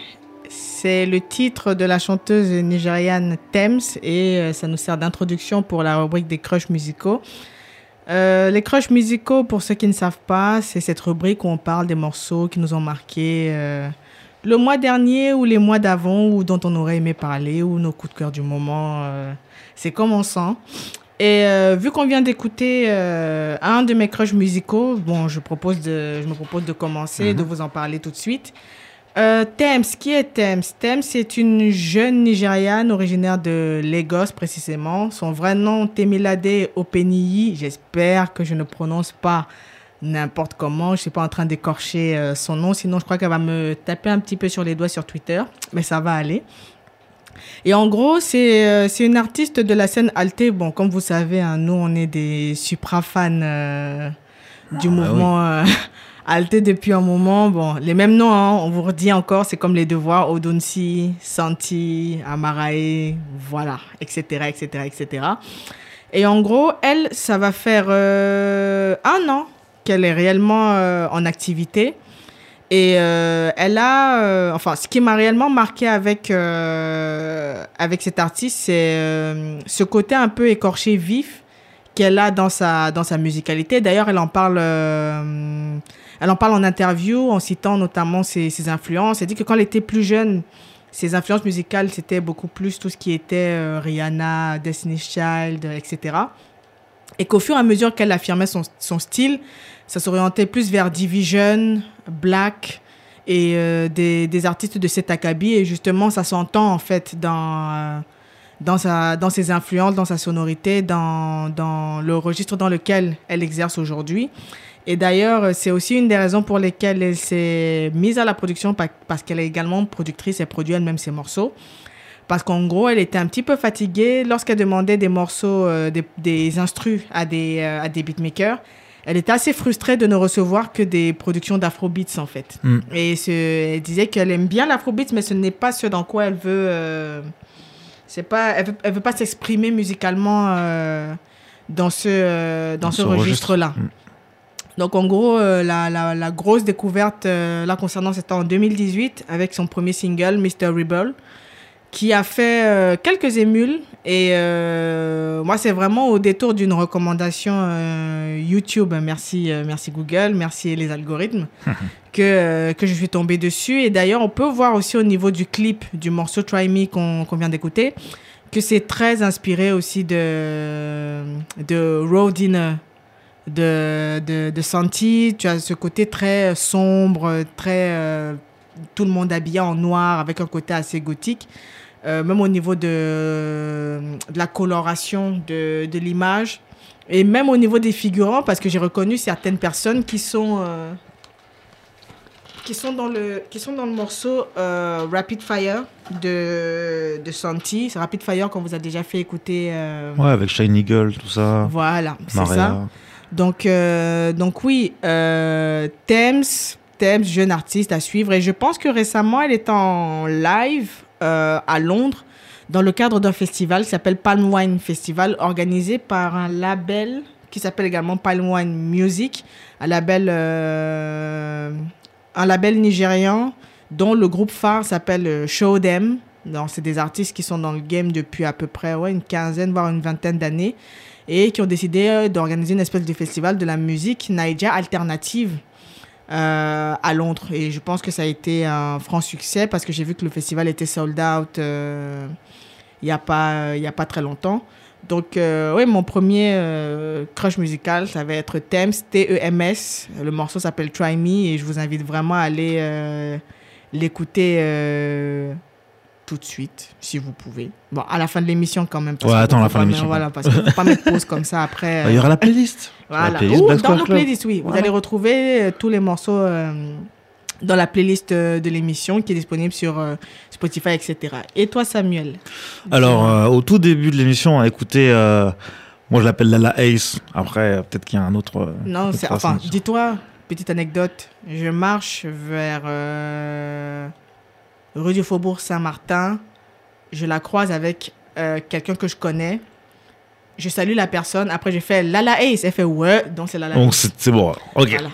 C'est le titre de la chanteuse nigériane Thames et euh, ça nous sert d'introduction pour la rubrique des crushs musicaux. Euh, les crushs musicaux, pour ceux qui ne savent pas, c'est cette rubrique où on parle des morceaux qui nous ont marqués euh, le mois dernier ou les mois d'avant ou dont on aurait aimé parler ou nos coups de cœur du moment. c'est comme on sent. Et euh, vu qu'on vient d'écouter euh, un de mes crushs musicaux, bon, je, propose de, je me propose de commencer, de vous en parler tout de suite. Euh, Thames, qui est Thames? Thames, c'est une jeune Nigériane originaire de Lagos précisément. Son vrai nom, Temilade Openiyi. J'espère que je ne prononce pas n'importe comment. Je ne suis pas en train d'écorcher euh, son nom, sinon je crois qu'elle va me taper un petit peu sur les doigts sur Twitter, mais ça va aller. Et en gros, c'est euh, c'est une artiste de la scène Alté. Bon, comme vous savez, hein, nous, on est des supra fans euh, du mouvement euh, Alté depuis un moment. Bon, les mêmes noms, hein, on vous redit encore, c'est comme les devoirs Odunsi, Santi, Amarae, voilà, etc., etc., etc. Et en gros, elle, ça va faire euh, un an qu'elle est réellement euh, en activité. Et euh, elle a, euh, enfin, ce qui m'a réellement marqué avec euh, avec cette artiste, c'est euh, ce côté un peu écorché vif qu'elle a dans sa dans sa musicalité. D'ailleurs, elle en parle, euh, elle en parle en interview en citant notamment ses, ses influences. Elle dit que quand elle était plus jeune, ses influences musicales c'était beaucoup plus tout ce qui était euh, Rihanna, Destiny's Child, etc. Et qu'au fur et à mesure qu'elle affirmait son, style, ça s'orientait plus vers Division, Black et euh, des, artistes de cet acabit. Et justement, ça s'entend en fait dans, euh, dans, sa, dans ses influences, dans sa sonorité, dans, dans le registre dans lequel elle exerce aujourd'hui. Et d'ailleurs, c'est aussi une des raisons pour lesquelles elle s'est mise à la production pa- parce qu'elle est également productrice et produit elle-même ses morceaux. Parce qu'en gros, elle était un petit peu fatiguée lorsqu'elle demandait des morceaux, euh, des, des instrus à des, euh, à des beatmakers. Elle était assez frustrée de ne recevoir que des productions d'afrobeats, en fait. Mm. Et ce, elle disait qu'elle aime bien l'afrobeats, mais ce n'est pas ce dans quoi elle veut... euh, c'est pas, elle veut, elle veut pas s'exprimer musicalement dans ce, dans Dans ce, ce registre. registre-là. Mm. Donc en gros, euh, la, la, la grosse découverte euh, là concernant c'était en 2018 avec son premier single Mr. Rebel qui a fait euh, quelques émules et euh, moi c'est vraiment au détour d'une recommandation euh, YouTube merci merci Google merci les algorithmes que que je suis tombée dessus et d'ailleurs on peut voir aussi au niveau du clip du morceau Try Me qu'on qu'on vient d'écouter que c'est très inspiré aussi de de Road Dinner de, de, de Santi. Tu as ce côté très sombre, très. tout le monde habillé en noir, avec un côté assez gothique. Euh, même au niveau de, de la coloration de, de l'image. Et même au niveau des figurants, parce que j'ai reconnu certaines personnes qui sont. euh, qui sont dans le, qui sont dans le morceau euh, Rapid Fire de, de Santi. C'est Rapid Fire qu'on vous a déjà fait écouter. Ouais, avec Shiny Eagle, tout ça. Voilà, c'est ça. Donc, donc oui, Thames, Thames, jeune artiste à suivre. Et je pense que récemment, elle est en live euh, à Londres dans le cadre d'un festival qui s'appelle Palm Wine Festival, organisé par un label qui s'appelle également Palm Wine Music, un label, euh, un label nigérian dont le groupe phare s'appelle euh, Show Them. C'est des artistes qui sont dans le game depuis à peu près ouais, une quinzaine, voire une vingtaine d'années et qui ont décidé euh, d'organiser une espèce de festival de la musique Naija alternative euh, à Londres. Et je pense que ça a été un franc succès parce que j'ai vu que le festival était sold out euh, il n'y a, pas- a pas très longtemps. Donc, euh, oui, mon premier euh, crush musical, ça va être Thames, T-E-M-S. Le morceau s'appelle Try Me et je vous invite vraiment à aller euh, l'écouter euh, tout de suite, si vous pouvez. Bon, à la fin de l'émission quand même. parce Ouais, que attends, la fin de l'émission, Voilà, parce qu'il ne faut pas mettre pause comme ça après. Bah, Il y aura la playlist. Voilà. La playlist dans nos playlists, oui. Vous allez retrouver euh, tous les morceaux euh, dans la playlist euh, de l'émission qui est disponible sur euh, Spotify, etc. Et toi, Samuel? Alors, euh, au tout début de l'émission, on a écouté. euh, moi, je l'appelle Lala Ace. Après, euh, peut-être qu'il y a un autre. euh, Non, c'est enfin, dis-toi, petite anecdote. Je marche vers euh, rue du Faubourg Saint-Martin. Je la croise avec euh, quelqu'un que je connais. Je salue la personne. Après, j'ai fait Lala Ace. Elle fait ouais. Donc, c'est Lala Donc, Ace. c'est bon. Ok. Voilà.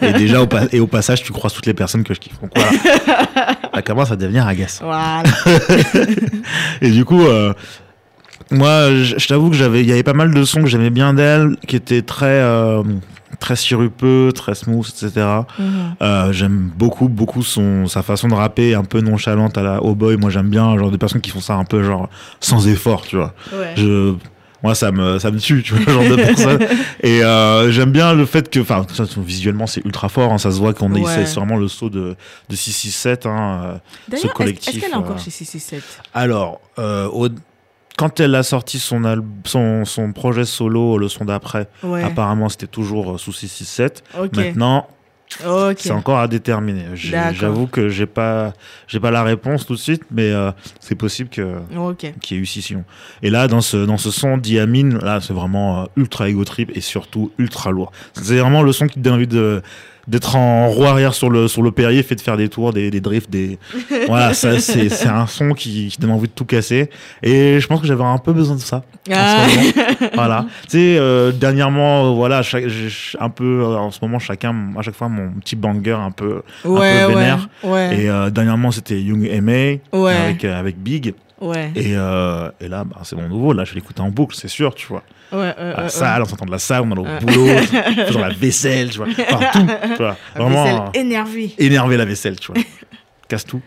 Et déjà, au, et au passage, tu croises toutes les personnes que je kiffe. Donc voilà. Ça commence à devenir agaçant. Voilà. Et du coup, euh, moi, je, je t'avoue que j'avais, il y avait pas mal de sons que j'aimais bien d'elle, qui étaient très, euh, très sirupeux, très smooth, etc. Mhm. Euh, j'aime beaucoup, beaucoup son, sa façon de rapper, un peu nonchalante à la oh boy. Moi, j'aime bien, genre des personnes qui font ça un peu genre sans effort, tu vois. Ouais. Je, moi, ça me, ça me tue, tu vois, ce genre de personne. Et euh, j'aime bien le fait que, enfin, visuellement, c'est ultra fort. hein, ça se voit qu'on est, Ouais. c'est vraiment le saut de, de 667. Hein, euh, D'ailleurs, est-ce- collectif, Est-ce qu'elle est encore chez 667 alors, euh, au- quand elle a sorti son, son, son projet solo, le son d'après, Ouais. apparemment c'était toujours euh, sous 667. Ok. Maintenant, c'est encore à déterminer. J'avoue que j'ai pas, j'ai pas la réponse tout de suite, mais euh, c'est possible que qu'il y ait eu scission. Et là, dans ce, dans ce son Diamine, là, c'est vraiment euh, ultra ego trip et surtout ultra lourd. C'est vraiment le son qui te donne envie de d'être en roue arrière sur le sur le Perrier, fait de faire des tours, des, des drifts, des voilà, ça c'est c'est un son qui, qui donne envie de tout casser. Et je pense que j'avais un peu besoin de ça. en ce Ah. moment. voilà. Tu sais, euh, dernièrement, voilà, chaque, un peu euh, en ce moment chacun, à chaque fois mon petit banger un peu. Ouais, peu ouais. vénère. Ouais. Et euh, dernièrement, c'était Young M.A. Avec avec Big. Ouais. Et, euh, et là, bah, c'est mon nouveau. Là, je l'écoute en boucle, c'est sûr, tu vois. Ouais, À la ouais, salle, on s'entend de la salle, on est au Ouais. boulot, faisant la vaisselle, tu vois, partout, tu vois. Vraiment Vaisselle euh, énervée. énerver la vaisselle, tu vois. Casse tout.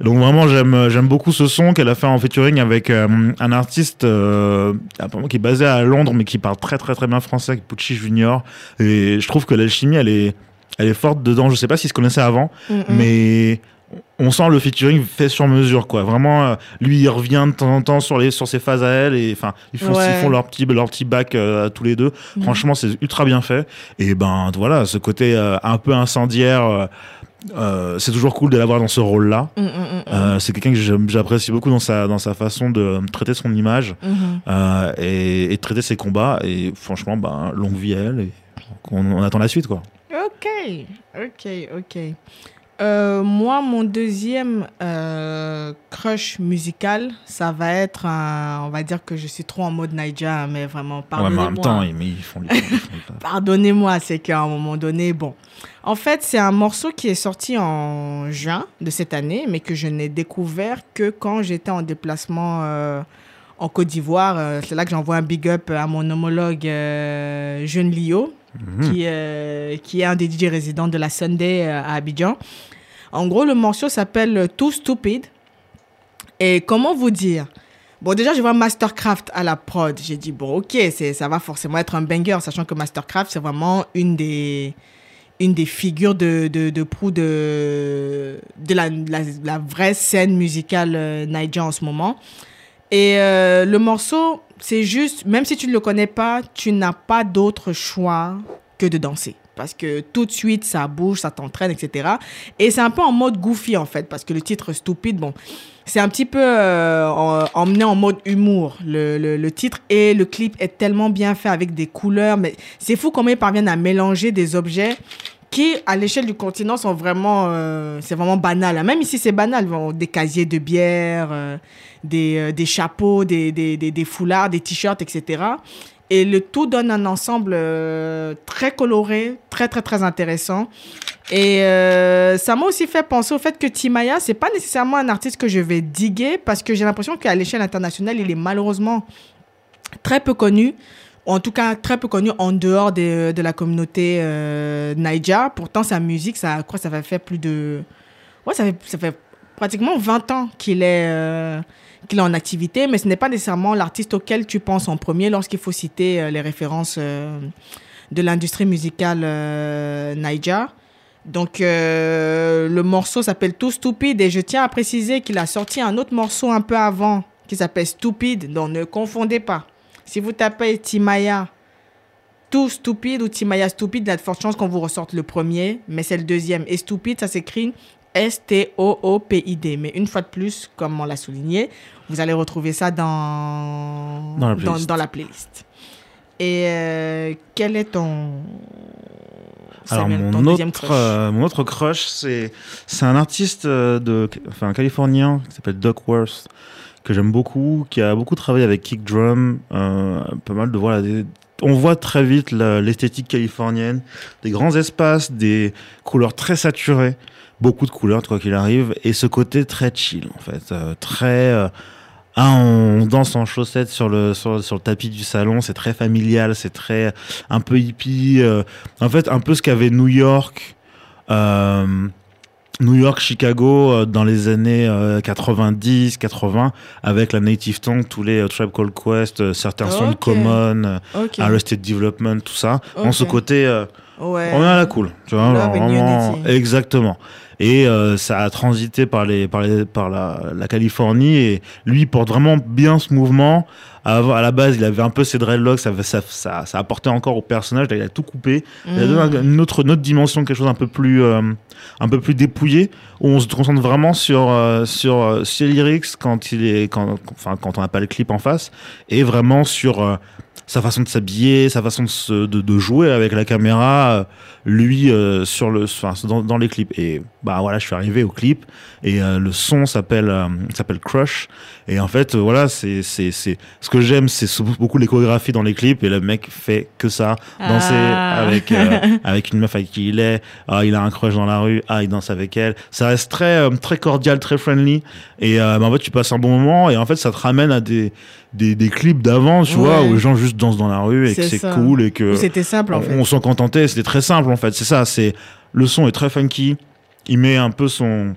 Donc vraiment, j'aime j'aime beaucoup ce son qu'elle a fait en featuring avec euh, un artiste euh, apparemment qui est basé à Londres, mais qui parle très très très bien français, avec Pucci Junior. Et je trouve que l'alchimie, elle est, elle est forte dedans. Je sais pas s'ils se connaissaient avant, Mm, mais on sent le featuring fait sur mesure quoi. Vraiment euh, lui il revient de temps en temps sur les sur ses phases à elle et enfin ils font Ouais. ils font leur petit leur petit bac euh, tous les deux. Mhm. franchement c'est ultra bien fait. Et ben voilà ce côté euh, un peu incendiaire c'est toujours cool de l'avoir dans ce rôle là Mm, mm, mm, c'est quelqu'un que j'apprécie beaucoup dans sa dans sa façon de traiter son image et, traiter ses combats. Et franchement ben longue vie à elle et on, on attend la suite quoi. Ok, ok, ok. Euh, moi, mon deuxième euh, crush musical, ça va être un. On va dire que je suis trop en mode Naija, mais vraiment, ouais, mais en pardonnez-moi. même temps ils, ils font, ils font- ils font le taf. Pardonnez-moi, c'est qu'à un moment donné, bon. En fait, c'est un morceau qui est sorti en juin de cette année, mais que je n'ai découvert que quand j'étais en déplacement euh, en Côte d'Ivoire. C'est là que j'envoie un big up à mon homologue Jeune Lio, Mhm. qui, qui est un des DJ résidents de la Sunday à Abidjan. En gros, le morceau s'appelle Too Stupid. Et comment vous dire? Bon, déjà, je vois Mastercraft à la prod. J'ai dit, bon, ok, ça va forcément être un banger, sachant que Mastercraft, c'est vraiment une des, une des figures de, de, de proue de, de la, la, la vraie scène musicale euh, Niger en ce moment. Et euh, le morceau, c'est juste, même si tu ne le connais pas, tu n'as pas d'autre choix que de danser. Parce que tout de suite, ça bouge, ça t'entraîne, etc. Et c'est un peu en mode goofy, en fait, parce que le titre Stupide, bon, c'est un petit peu euh, en- emmené en mode humour, le, le, titre. Et le clip est tellement bien fait avec des couleurs. Mais c'est fou comment ils parviennent à mélanger des objets qui, à l'échelle du continent, sont vraiment, euh, c'est vraiment banal. hein. Même ici, c'est banal. Des casiers de bière, euh, des, euh, des chapeaux, des, des, des foulards, des t-shirts, etc. Et le tout donne un ensemble euh, très coloré, très, très, très intéressant. Et euh, ça m'a aussi fait penser au fait que Timaya, c'est pas nécessairement un artiste que je vais diguer parce que j'ai l'impression qu'à l'échelle internationale, il est malheureusement très peu connu. En tout cas, très peu connu en dehors de, de la communauté euh. Pourtant, sa musique, ça, quoi, ça fait faire plus de. Ouais, ça fait pratiquement 20 ans qu'il est, euh, qu'il est en activité, mais ce n'est pas nécessairement l'artiste auquel tu penses en premier lorsqu'il faut citer euh, les références euh, de l'industrie musicale Niger. Donc, le morceau s'appelle Tout Stupide et je tiens à préciser qu'il a sorti un autre morceau un peu avant qui s'appelle Stupide, donc ne confondez pas. Si vous tapez Timaya Tout Stupide ou Timaya Stupide, il y a de fortes chances qu'on vous ressorte le premier, mais c'est le deuxième. Et Stupide, ça s'écrit S-T-O-O-P-I-D. Mais une fois de plus, comme on l'a souligné, vous allez retrouver ça dans, Dans la playlist. dans la playlist. Et euh, quel est ton. Alors Samuel, mon autre, crush? euh, mon autre crush, c'est un artiste euh, de, enfin californien qui s'appelle Duckworth que j'aime beaucoup, qui a beaucoup travaillé avec Kick Drum, euh, pas mal de voilà. des- on voit très vite l'esthétique californienne, des grands espaces, des couleurs très saturées, beaucoup de couleurs quoi qu'il arrive, et ce côté très chill en fait, euh, très euh, ah, on danse en chaussettes sur le sur, sur le tapis du salon, c'est très familial, c'est très un peu hippie. euh, en fait, un peu ce qu'avait New York, euh, New York, Chicago euh, dans les années 90, 80, avec la Native Tongue, tous les euh, Tribe Called Quest, euh, certains sons de. Common, euh. Arrested Development, tout ça. En ce côté, euh, Ouais. on est à la cool, tu vois, genre vraiment- exactement. Et euh, ça a transité par les par les par la, la Californie et lui il porte vraiment bien ce mouvement. À, à la base, il avait un peu ses dreadlocks, ça ça ça, ça apportait encore au personnage. Là, il a tout coupé. Il a Mm. donné une autre une autre dimension, quelque chose un peu plus euh, un peu plus dépouillé où on se concentre vraiment sur euh, sur euh, ses lyrics quand il est quand enfin quand on n'a pas le clip en face et vraiment sur sa façon de s'habiller, sa façon de, se- de, de jouer avec la caméra, lui euh, sur le, enfin dans, dans les clips. Et bah voilà, je suis arrivé au clip et euh, le son s'appelle euh, s'appelle Crush. Et en fait, euh, voilà, c'est c'est c'est ce que j'aime, c'est beaucoup les chorégraphies dans les clips et le mec fait que ça, danser Ah. avec avec une meuf avec qui il est. Ah, il a un crush dans la rue. Ah, il danse avec elle. Ça reste très très cordial, très friendly. Et bah, en fait, tu passes un bon moment et en fait, ça te ramène à des des, des clips d'avant, tu Ouais. vois, où les gens juste dansent dans la rue et que C'est cool et que C'était simple en on, fait. on s'en contentait. C'était très simple en fait. C'est ça. C'est le son est très funky. Il met un peu son,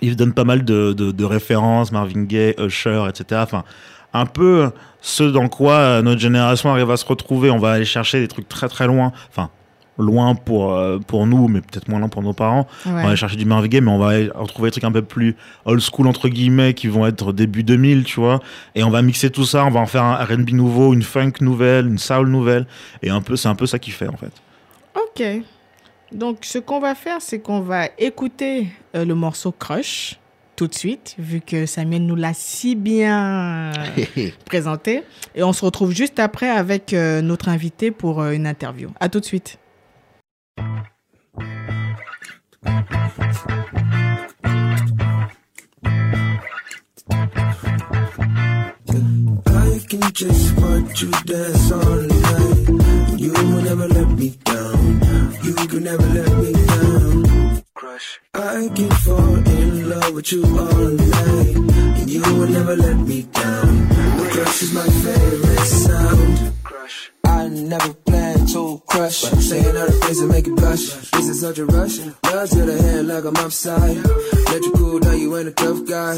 il donne pas mal de, de, de références, Marvin Gaye, Usher, etc. Enfin, un peu ce dans quoi euh, notre génération arrive à se retrouver. On va aller chercher des trucs très très loin. Enfin, loin pour euh, pour nous, mais peut-être moins loin pour nos parents. On va aller chercher du Marvin Gaye, mais on va aller retrouver des trucs un peu plus old school entre guillemets qui vont être début 2000, tu vois. Et on va mixer tout ça. On va en faire un R&B nouveau, une funk nouvelle, une soul nouvelle. Et un peu, c'est un peu ça qui fait en fait. Ok. Donc, ce qu'on va faire, c'est qu'on va écouter euh, le morceau Crush tout de suite, vu que Samuel nous l'a si bien présenté. Et on se retrouve juste après avec euh, notre invité pour euh, une interview. À tout de suite. I can just watch you dance all night. You will never let me down. You can never let me down. Crush. I can fall in love with you all night. And you will never let me down. The crush is my favorite sound. Crush. I never plan to crush, but I'm saying other things that make it blush. This is such a rush. Love to the head like I'm upside. Let you cool down, you ain't a tough guy.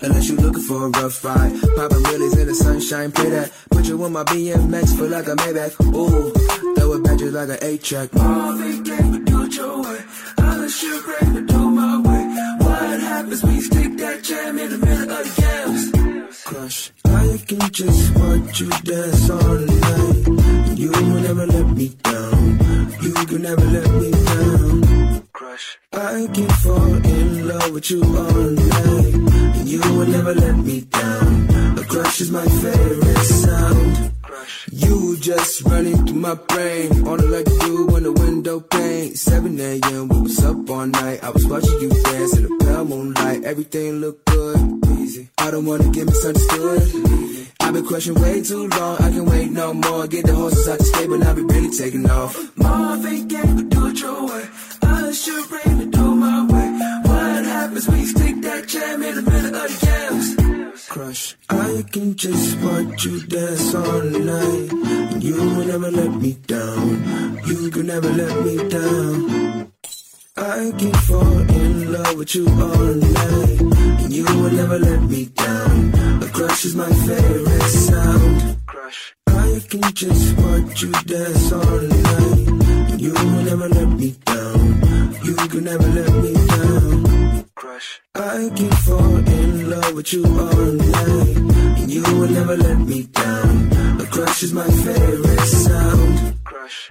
Unless you looking for a rough ride. Poppin' wheelies in the sunshine, play that. Put you on my BMX, feel like a Maybach. Ooh, throw it back just like an A-track. Marvin Gaye, but do it your way. Unless you're ready to do my way. What happens when you stick that jam in the middle of the jams? Crush. I can just watch you dance all night. You will never let me down. You can never let me I can fall in love with you all night. And you will never let me down. A crush is my favorite sound. You just running through my brain. On like you when the window pane. 7 a.m. We was up all night. I was watching you dance in the pale moonlight. Everything looked good. Easy. I don't wanna get misunderstood. I've been crushing way too long. I can wait no more. Get the horses out the stable and I'll be really taking off. Marvin Gaye, do it your way. I should ready to do my way. What happens when you stick that jam in the middle of the jams? Crush. I can just watch you dance all night. You will never let me down. You can never let me down. I can fall in love with you all night. And you will never let me down. A crush is my favorite sound. Crush. I can just watch you dance all night. And you will never let me down. You can never let me down. Crush. I can fall in love with you all night. And you will never let me down. A crush is my favorite sound. Crush.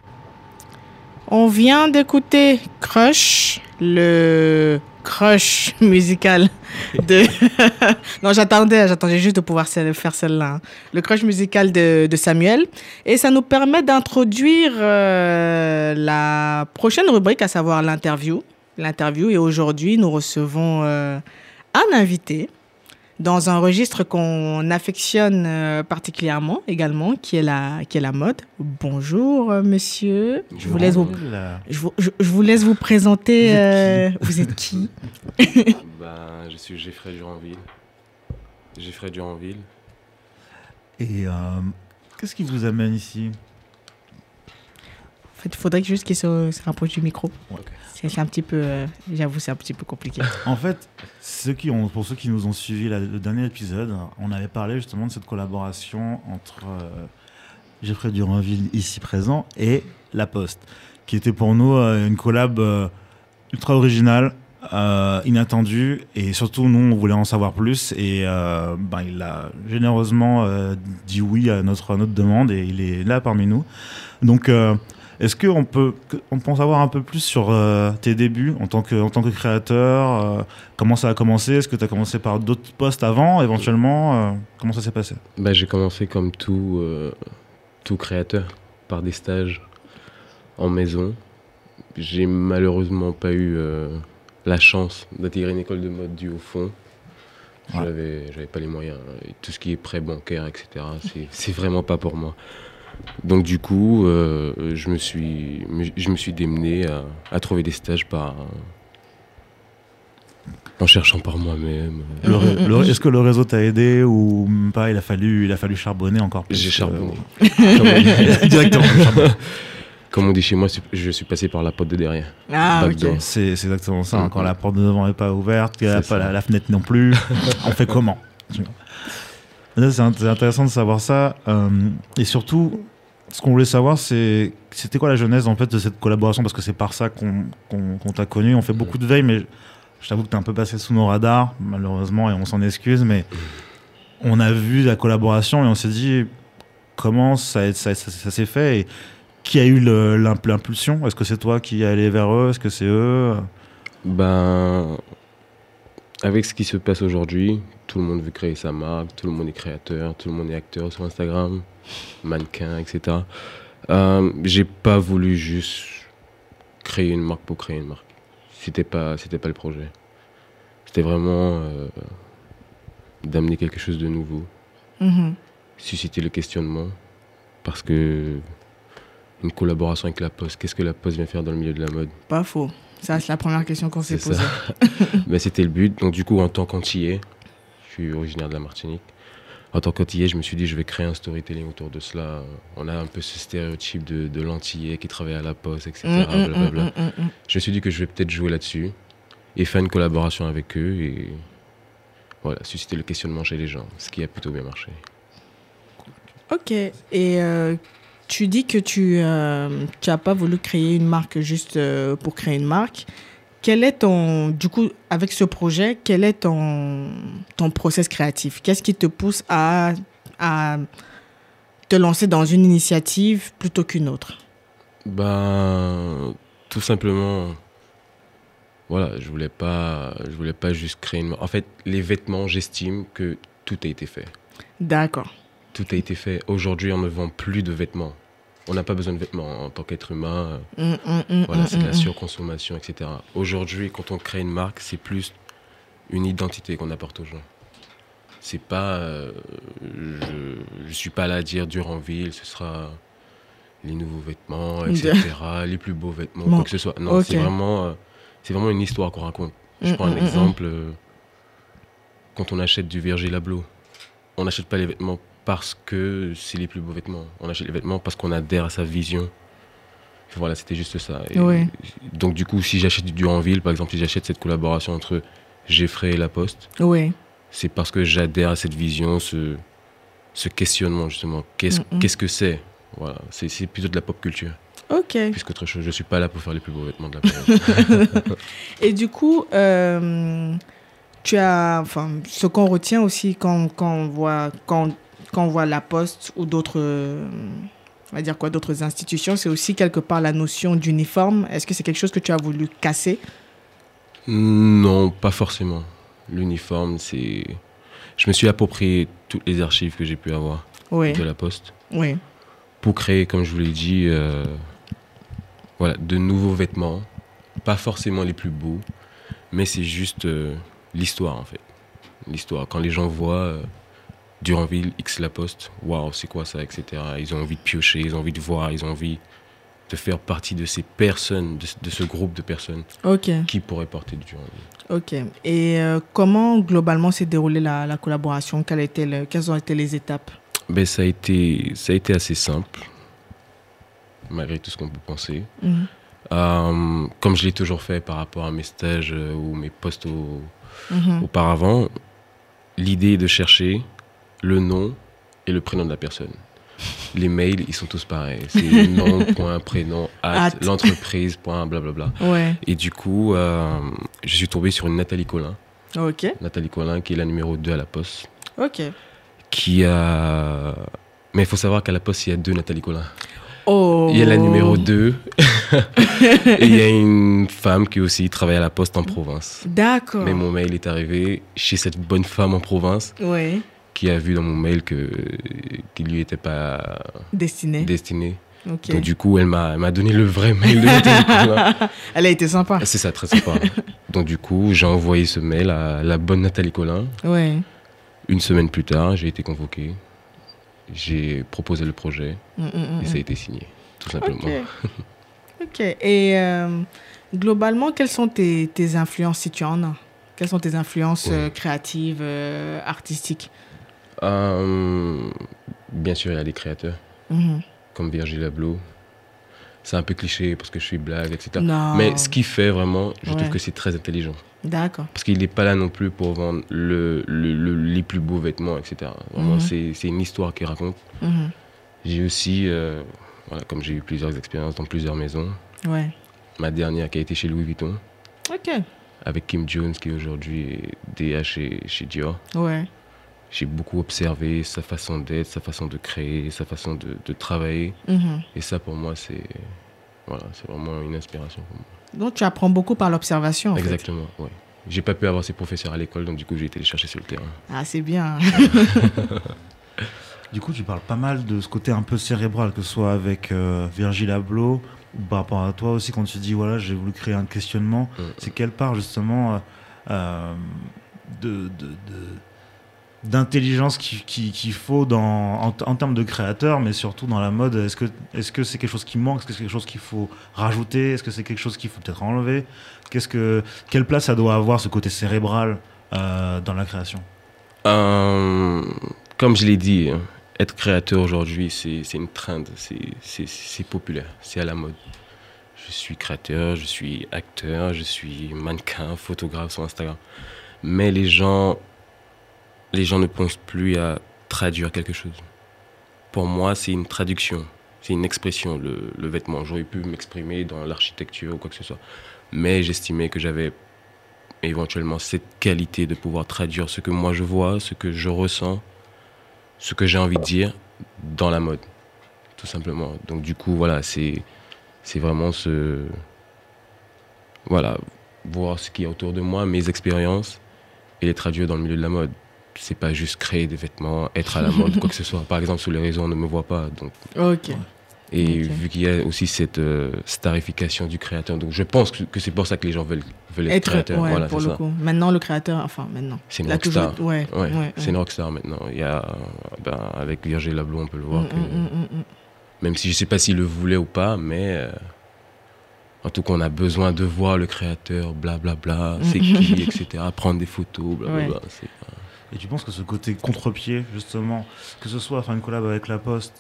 On vient d'écouter Crush, le crush musical de... non, j'attendais, j'attendais juste de pouvoir faire celle-là. hein. Le crush musical de, de Samuel. Et ça nous permet d'introduire euh, la prochaine rubrique, à savoir l'interview. L'interview. Et aujourd'hui, nous recevons euh, un invité dans un registre qu'on affectionne euh, particulièrement également, qui est la, qui est la mode. Bonjour, euh, monsieur. Je vous laisse vous, je vous, je- je vous laisse vous présenter. euh, Vous êtes qui, Ben, je suis Geoffrey Duranville. Geoffrey Duranville. Et euh, qu'est-ce qui vous amène ici? En fait, il faudrait juste qu'il se, se rapproche du micro. Ouais. C'est un petit peu, euh, j'avoue, c'est un petit peu compliqué. En fait, ceux qui ont, pour ceux qui nous ont suivis le dernier épisode, on avait parlé justement de cette collaboration entre euh, Geoffrey Duranville, ici présent, et La Poste, qui était pour nous euh, une collab ultra originale, inattendue, et surtout, nous, on voulait en savoir plus, et ben, il a généreusement dit oui à notre, à notre demande, et il est là parmi nous. Donc, est-ce qu'on peut, on peut en savoir un peu plus sur euh, tes débuts en tant que, en tant que créateur euh, Comment ça a commencé? Est-ce que tu as commencé par d'autres postes avant, éventuellement? Euh, Comment ça s'est passé? Ben, j'ai commencé comme tout, tout créateur, par des stages en maison. J'ai malheureusement pas eu la chance d'intégrer une école de mode du au fond. Ouais. J'avais, j'avais pas les moyens. Tout ce qui est prêt bancaire, etc., c'est, c'est vraiment pas pour moi. Donc du coup, euh, je, me suis, je me suis démené à, à trouver des stages par, en cherchant par moi-même. Est-ce que le réseau t'a aidé ou pas? Il a fallu, il a fallu charbonner encore plus. J'ai euh, charbonné. Dit- Directement. Comme on dit chez moi, je suis passé par la porte de derrière. Ah. C'est exactement ça. hein. Quand la porte de devant n'est pas ouverte, qu'il n'y a pas la, la fenêtre non plus, on fait comment? C'est intéressant de savoir ça. euh, et surtout, ce qu'on voulait savoir, c'était quoi la genèse en fait de cette collaboration? Parce que c'est par ça qu'on t'a connu. On fait beaucoup de veille, mais je t'avoue que t'es un peu passé sous nos radars, malheureusement, et on s'en excuse. Mais on a vu la collaboration et on s'est dit comment ça, s'est fait et qui a eu l'impulsion? Est-ce que c'est toi qui es allé vers eux? Est-ce que c'est eux? Ben, avec ce qui se passe aujourd'hui, tout le monde veut créer sa marque, tout le monde est créateur, tout le monde est acteur sur Instagram, mannequin, etc. Euh, J'ai pas voulu juste créer une marque pour créer une marque. C'était pas, c'était pas le projet. C'était vraiment euh, d'amener quelque chose de nouveau, Mhm. susciter le questionnement, parce que une collaboration avec la Poste, qu'est-ce que la Poste vient faire dans le milieu de la mode? Pas faux. Ça, c'est la première question qu'on s'est C'est posée. Mais c'était le but. Donc du coup, en tant qu'antillais, je suis originaire de la Martinique. En tant qu'antillais, je me suis dit, je vais créer un storytelling autour de cela. On a un peu ce stéréotype de, de l'antillais qui travaille à la poste, etc. Mm, mm, blablabla. mm. Je me suis dit que je vais peut-être jouer là-dessus et faire une collaboration avec eux et voilà, susciter le questionnement chez les gens, ce qui a plutôt bien marché. Ok. Et euh, tu dis que tu n'as pas voulu créer une marque juste euh, pour créer une marque. Quel est ton, du coup, avec ce projet, quel est ton, ton process créatif? Qu'est-ce qui te pousse à, à te lancer dans une initiative plutôt qu'une autre? Ben, tout simplement, voilà, je voulais pas, je voulais pas juste créer une. En fait, les vêtements, j'estime que tout a été fait. D'accord. Tout a été fait. Aujourd'hui, on ne vend plus de vêtements. On n'a pas besoin de vêtements en tant qu'être humain. Mm, mm, mm, Voilà, mm, c'est de la mm. surconsommation, etc. Aujourd'hui, quand on crée une marque, c'est plus une identité qu'on apporte aux gens. C'est pas, euh, je, je suis pas là à dire Duranville, ce sera les nouveaux vêtements, etc. les plus beaux vêtements, Bon. quoi que ce soit. Non, c'est vraiment, euh, c'est vraiment une histoire qu'on raconte. Je prends un exemple. euh, quand on achète du Virgil Abloh, on n'achète pas les vêtements parce que c'est les plus beaux vêtements. On achète les vêtements parce qu'on adhère à sa vision. Voilà, c'était juste ça. Et Ouais. Donc du coup, si j'achète du Duranville, par exemple, si j'achète cette collaboration entre Jeffrey et La Poste, c'est parce que j'adhère à cette vision, ce, ce questionnement justement. Qu'est-ce qu'est-ce que c'est? Voilà, c'est c'est plutôt de la pop culture, Ok. plus qu'autre chose. Je suis pas là pour faire les plus beaux vêtements de la période. Et du coup, euh, tu as, enfin, ce qu'on retient aussi quand, quand on voit, quand, quand on voit la Poste ou d'autres, euh, on va dire quoi, d'autres institutions, c'est aussi quelque part la notion d'uniforme. Est-ce que c'est quelque chose que tu as voulu casser? Non, pas forcément. L'uniforme, c'est. Je me suis approprié toutes les archives que j'ai pu avoir Oui, de la Poste oui, pour créer, comme je vous l'ai dit, euh, voilà, de nouveaux vêtements. Pas forcément les plus beaux, mais c'est juste euh, l'histoire en fait. L'histoire. Quand les gens voient euh, Duranville X La Poste, waouh, c'est quoi ça, etc. Ils ont envie de piocher, ils ont envie de voir, ils ont envie de faire partie de ces personnes, de, de ce groupe de personnes qui pourraient porter du Duranville. ok. Et euh, comment globalement s'est déroulée la, la collaboration? Quelles, étaient le- quelles ont été les étapes? Ben, ça, a été, ça a été assez simple, malgré tout ce qu'on peut penser. Mhm. Euh, comme je l'ai toujours fait par rapport à mes stages euh, ou mes postes au- Mhm. auparavant, l'idée est de chercher le nom et le prénom de la personne. Les mails, ils sont tous pareils. C'est nom, point, prénom, Hâte. l'entreprise, point, blablabla. Ouais, Et du coup, euh, je suis tombé sur une Nathalie Collin. ok, Nathalie Collin, qui est la numéro 2 à la Poste. ok. Qui a... Mais il faut savoir qu'à la Poste, il y a deux Nathalie Collin. Oh. Il y a la numéro 2 et il y a une femme qui aussi travaille à la poste en province. D'accord. Mais mon mail est arrivé chez cette bonne femme en province Oui, qui a vu dans mon mail que qu'il lui était pas destiné. Donc du coup, elle m'a elle m'a donné le vrai mail de. Elle a été sympa. C'est ça, très sympa. Donc du coup, j'ai envoyé ce mail à la bonne Nathalie Collin. Ouais. Une semaine plus tard, j'ai été convoqué. J'ai proposé le projet Mm, mm, mm, et ça a été signé, tout simplement. Ok. Ok. Et euh, globalement, quelles sont tes, tes influences, si tu en as? Quelles sont tes influences euh, créatives, euh, artistiques? Euh, bien sûr, il y a des créateurs. Mhm. comme Virgil Abloh. C'est un peu cliché parce que je suis blague, etc. Non. Mais ce qu'il fait vraiment, je Ouais. trouve que c'est très intelligent. D'accord. Parce qu'il n'est pas là non plus pour vendre le, le- le- les plus beaux vêtements, etc. Vraiment, Mhm. c'est une histoire qu'il raconte. Mhm. J'ai aussi, euh, voilà, comme j'ai eu plusieurs expériences dans plusieurs maisons, Ouais. ma dernière qui a été chez Louis Vuitton, Ok. avec Kim Jones qui aujourd'hui est DA chez, chez Dior. Ouais. J'ai beaucoup observé sa façon d'être, sa façon de créer, sa façon de, de travailler. Mhm. Et ça, pour moi, c'est voilà, c'est vraiment une inspiration pour moi. Donc, tu apprends beaucoup par l'observation. Exactement, ouais. J'ai pas pu avoir ces professeurs à l'école, donc du coup, j'ai été les chercher sur le terrain. Ah, c'est bien. Du coup, tu parles pas mal de ce côté un peu cérébral, que ce soit avec euh, Virgil Abloh ou par rapport à toi aussi, quand tu dis voilà, j'ai voulu créer un questionnement. Mm. C'est quelle part justement euh, euh, de, de- de- d'intelligence qu'il qui, qu'il faut dans, en, en termes de créateur, mais surtout dans la mode Est-ce que est-ce que c'est quelque chose qui manque? Est-ce que c'est quelque chose qu'il faut rajouter? Est-ce que c'est quelque chose qu'il faut peut-être enlever? Qu'est-ce que quelle place ça doit avoir ce côté cérébral euh, dans la création? Euh, comme je l'ai dit, être créateur aujourd'hui, c'est une trend, c'est populaire, c'est à la mode. Je suis créateur, je suis acteur, je suis mannequin, photographe sur Instagram. Mais les gens, les gens ne pensent plus à traduire quelque chose. Pour moi, c'est une traduction, c'est une expression, le, vêtement. J'aurais pu m'exprimer dans l'architecture ou quoi que ce soit. Mais j'estimais que j'avais éventuellement cette qualité de pouvoir traduire ce que moi je vois, ce que je ressens, ce que j'ai envie de dire dans la mode, tout simplement. Donc du coup, voilà, c'est c'est vraiment ce voilà, voir ce qui est autour de moi, mes expériences et les traduire dans le milieu de la mode. C'est pas juste créer des vêtements, être à la mode, quoi que ce soit. Par exemple, sur les réseaux, on ne me voit pas. Donc, et vu qu'il y a aussi cette euh, starification du créateur, donc je pense que, que c'est pour ça que les gens veulent, veulent être, Être, créateurs. ouais, voilà, pour le ça. coup. Maintenant, le créateur, enfin, maintenant. C'est une toujours- rockstar. Ouais, c'est une rockstar maintenant. Il y a, ben, avec Virgil Abloh, on peut le voir. Mm, que- mm, mm. Même si je sais pas s'il le voulait ou pas, mais euh, en tout cas, on a besoin de voir le créateur, blablabla, c'est qui, etc. Prendre des photos, blablabla. pas- Et tu penses que ce côté contre-pied, justement, que ce soit faire une collab avec La Poste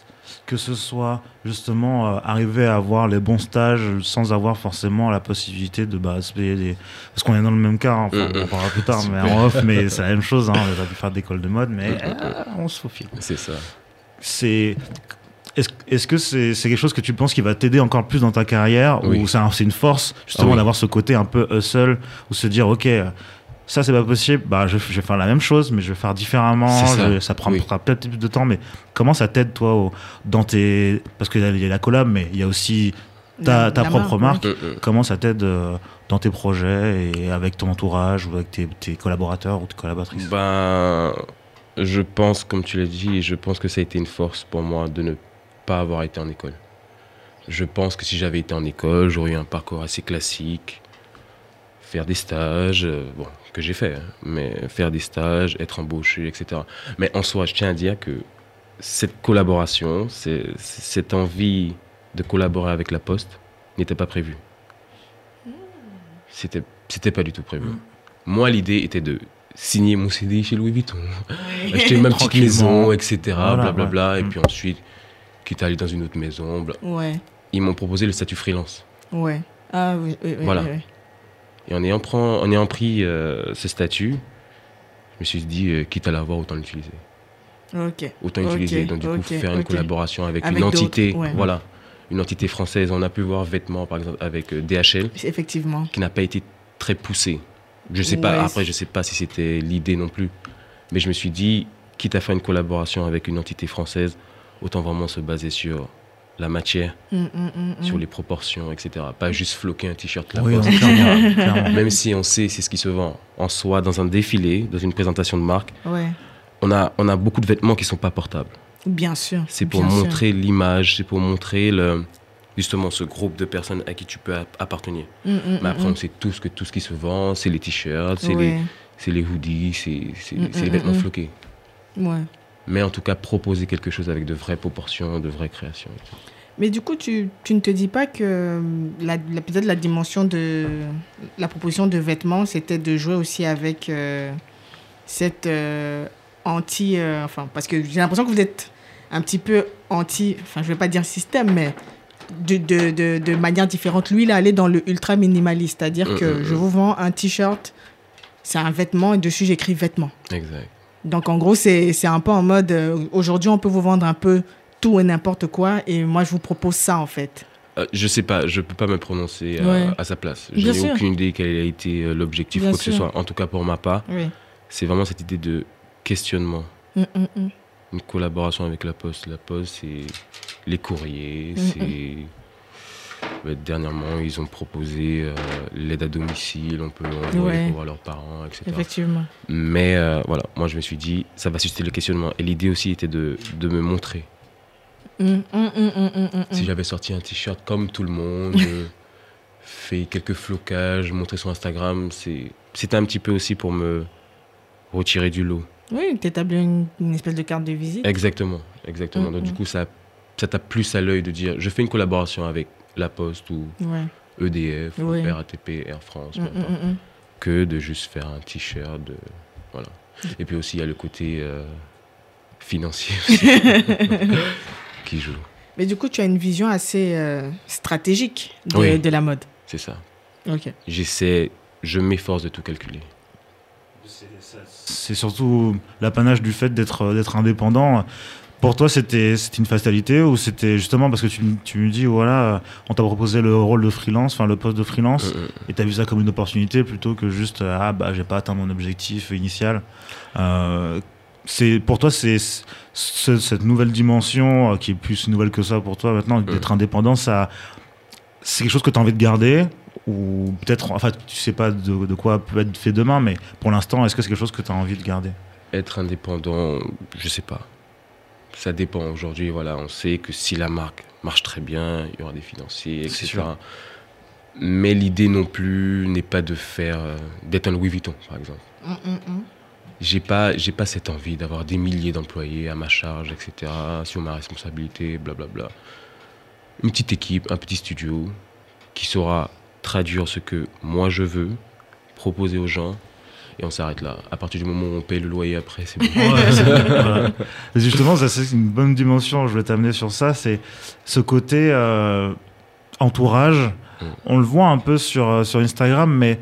que ce soit justement euh, arriver à avoir les bons stages sans avoir forcément la possibilité de bah, se payer des. Parce qu'on est dans le même cas, hein, enfin, on en parlera plus tard, mais en off, mais c'est la même chose. Hein, on a dû faire d'école de mode, mais euh, on se faufile. C'est ça. C'est. Est-ce que c'est quelque chose que tu penses qui va t'aider encore plus dans ta carrière Oui. ou c'est un- c'est une force justement Ah oui. d'avoir ce côté un peu hustle ou se dire ok ça c'est pas possible bah je, je vais faire la même chose mais je vais faire différemment ça. je- ça prend Oui. prendra peut-être plus de temps mais comment ça t'aide toi au- dans tes parce qu'il y, a- il y a la collab mais il y a aussi ta, La- ta la propre marque, marque Mm, mm. comment ça t'aide euh, dans tes projets et avec ton entourage ou avec tes, tes collaborateurs ou tes collaboratrices? Ben, je pense, comme tu l'as dit, je pense que ça a été une force pour moi de ne pas avoir été en école. Je pense que si j'avais été en école, j'aurais eu un parcours assez classique, faire des stages, euh, bon, que j'ai fait, hein, mais faire des stages, être embauché, etc. Mais en soi, je tiens à dire que cette collaboration, cette envie de collaborer avec la Poste n'était pas prévue. C'était, c'était pas du tout prévu. Moi, l'idée était de signer mon CD chez Louis Vuitton, acheter ma petite maison, etc. Voilà, blablabla, ouais. et Mm. puis ensuite, quitte à aller dans une autre maison. bla- Ouais, Ils m'ont proposé le statut freelance. ouais. Ah oui, oui, oui, Voilà. oui, oui. Et en ayant, prend- en ayant pris euh, ce statut, je me suis dit, euh, quitte à l'avoir, autant l'utiliser. Autant Ok, utiliser. Donc, du coup, faire une collaboration avec, Avec une entité. ouais. Voilà. Une entité française. On a pu voir vêtements, par exemple, avec euh, DHL, Effectivement. qui n'a pas été très poussé. Je sais pas, après, je sais pas si c'était l'idée non plus. Mais je me suis dit, quitte à faire une collaboration avec une entité française, autant vraiment se baser sur la matière, Mm, mm, mm, sur les proportions, etc. Pas juste floquer un t-shirt là oui non, clairement, clairement. Même si on sait c'est ce qui se vend en soi dans un défilé, dans une présentation de marque, Ouais, on a, on a beaucoup de vêtements qui sont pas portables. bien sûr. C'est pour montrer l'image, c'est pour montrer le, justement ce groupe de personnes à qui tu peux app- appartenir. Mais après, on sait tous que tout ce qui se vend, c'est les t-shirts, c'est ouais, les, c'est les hoodies, c'est les vêtements floqués. ouais. Mais en tout cas, proposer quelque chose avec de vraies proportions, de vraies créations. et tout. Mais du coup, tu, tu ne te dis pas que euh, la, la- peut-être la dimension de la proposition de vêtements, c'était de jouer aussi avec euh, cette euh, anti. euh, enfin, parce que j'ai l'impression que vous êtes un petit peu anti. Enfin, je ne vais pas dire système, mais de, de, de, de manière différente. Lui, il est allé dans le ultra minimaliste, c'est-à-dire Mm, que mm, je mm. vous vends un t-shirt, c'est un vêtement et dessus j'écris vêtements. Exact. Donc en gros, c'est un peu en mode, euh, aujourd'hui on peut vous vendre un peu tout et n'importe quoi, et moi je vous propose ça en fait. Euh, je sais pas, je peux pas me prononcer à, Ouais. à sa place. Je n'ai aucune idée quel a été euh, l'objectif, quoi que ce soit. En tout cas, pour ma part, Oui. c'est vraiment cette idée de questionnement. Mm, mm, mm. Une collaboration avec la Poste. La Poste, c'est les courriers, Mm, c'est. Dernièrement, ils ont proposé euh, l'aide à domicile, on peut envoyer Ouais. pour voir leurs parents, etc. Effectivement. Mais euh, voilà, moi je me suis dit, ça va susciter le questionnement. Et l'idée aussi était de, de me montrer. Mm, mm, mm, Si j'avais sorti un t-shirt comme tout le monde, euh, fait quelques flocages, montré sur Instagram, c'était un petit peu aussi pour me retirer du lot. Oui, t'établis une, une espèce de carte de visite. Exactement, exactement. Donc du coup, ça, ça t'a plus à l'œil de dire, je fais une collaboration avec La Poste ou Ouais. EDF, ou. RATP, Air France, Mm, mm, mm, que de juste faire un t-shirt. de- Voilà. Et puis aussi, il y a le côté euh, financier aussi, qui joue. Mais du coup, tu as une vision assez euh, stratégique de, Oui. de la mode. C'est ça. Ok. J'essaie, je m'efforce de tout calculer. c'est surtout l'apanage du fait d'être d'être indépendant. Pour toi, c'était une fatalité ou c'était justement parce que tu, tu me dis voilà, on t'a proposé le rôle de freelance, enfin le poste de freelance, Mm, mm. et t'as vu ça comme une opportunité plutôt que juste euh, ah bah j'ai pas atteint mon objectif initial. Euh, pour toi c'est ce- cette nouvelle dimension euh, qui est plus nouvelle que ça pour toi maintenant d'être indépendant, ça c'est quelque chose que tu as envie de garder ou peut-être enfin tu sais pas de, de quoi peut être fait demain, mais pour l'instant est-ce que c'est quelque chose que tu as envie de garder? Être indépendant, je sais pas. Ça dépend. Aujourd'hui, voilà, on sait que si la marque marche très bien, il y aura des financiers, etc. sûr. Mais l'idée non plus n'est pas de faire, euh, d'être un Louis Vuitton, par exemple. Mm, mm. J'ai pas, j'ai pas cette envie d'avoir des milliers d'employés à ma charge, etc. Sur ma responsabilité, blablabla. Une petite équipe, un petit studio qui saura traduire ce que moi je veux, proposer aux gens et on s'arrête là. À partir du moment où on paye le loyer après, c'est bon. Voilà. Et Justement, ça c'est une bonne dimension. Je voulais t'amener sur ça. C'est ce côté euh, entourage. Mm. On le voit un peu sur, euh, sur Instagram, mais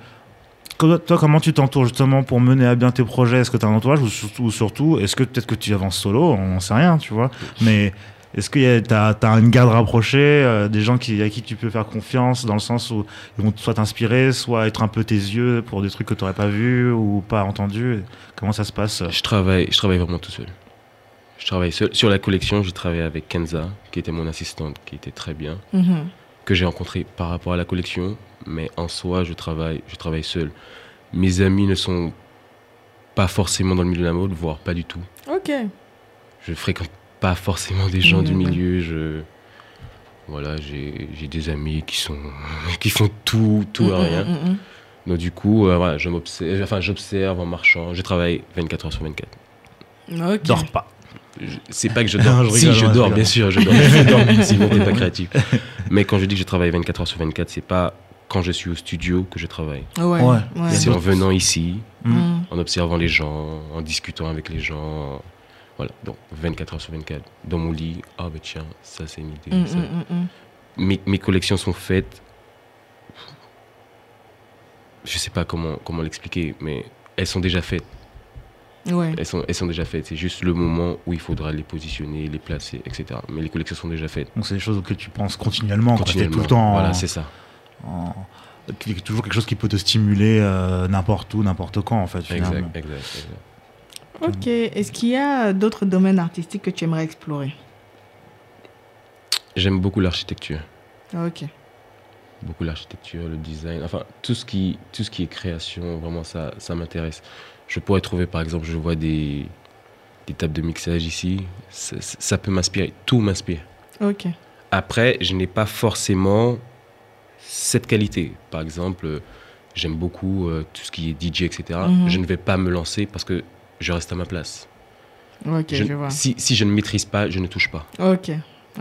toi, comment tu t'entoures justement pour mener à bien tes projets? Est-ce que tu as un entourage ou surtout, ou surtout est-ce que peut-être que tu avances solo? On n'en sait rien, tu vois. Mais est-ce que tu as, une garde rapprochée, euh, des gens qui, à qui tu peux faire confiance dans le sens où ils vont soit t'inspirer, soit être un peu tes yeux pour des trucs que tu n'aurais pas vus ou pas entendus? Comment ça se passe? Je travaille, je travaille vraiment tout seul. Je travaille seul. Sur la collection, j'ai travaillé avec Kenza, qui était mon assistante, qui était très bien, Mhm. que j'ai rencontré par rapport à la collection. Mais en soi, je travaille, je travaille seul. Mes amis ne sont pas forcément dans le milieu de la mode, voire pas du tout. Ok. Je fréquente pas forcément des gens du Mhm. milieu. Je voilà, j'ai j'ai des amis qui sont qui font tout tout Mm, à rien. mm, mm, Donc du coup, euh, voilà, je m'observe, enfin j'observe en marchant. Je travaille 24 heures sur 24. mm. Ok. Dors pas. Je- C'est pas que je dors. Non, je si, rigole, je je dors, rigole. bien sûr, je dors. Je dors, sinon t'es pas créatif. Mais quand je dis que je travaille 24 heures sur 24, c'est pas quand je suis au studio que je travaille. Ouais. Ouais. ouais. C'est en venant ici, Mm. en observant les gens, en discutant avec les gens. Voilà, donc 24 heures sur 24. Dans mon lit, ah ben tiens, ça c'est une idée. Mm, ça. mm, mm. Mes, mes collections sont faites. Je sais pas comment, comment l'expliquer, mais elles sont déjà faites. Ouais. Elles sont, elles sont déjà faites. C'est juste le moment où il faudra les positionner, les placer, etc. Mais les collections sont déjà faites. Donc c'est des choses auxquelles tu penses continuellement, quand tu es Continuellement. tout le temps. Voilà, c'est ça. en- toujours quelque chose qui peut te stimuler euh, n'importe où, n'importe quand en fait. Finalement. Exact, exact, exact. Ok. Est-ce qu'il y a d'autres domaines artistiques que tu aimerais explorer? J'aime beaucoup l'architecture. Ok. Beaucoup l'architecture, le design, enfin tout ce qui, tout ce qui est création, vraiment ça, ça m'intéresse. Je pourrais trouver par exemple, je vois des, des tables de mixage ici, ça, ça peut m'inspirer, tout m'inspire. Ok. Après, je n'ai pas forcément cette qualité. Par exemple, j'aime beaucoup euh, tout ce qui est DJ, etc. Mhm. Je ne vais pas me lancer parce que je reste à ma place. Ok, je, Je- vois. si, si je ne maîtrise pas, je ne touche pas. Ok.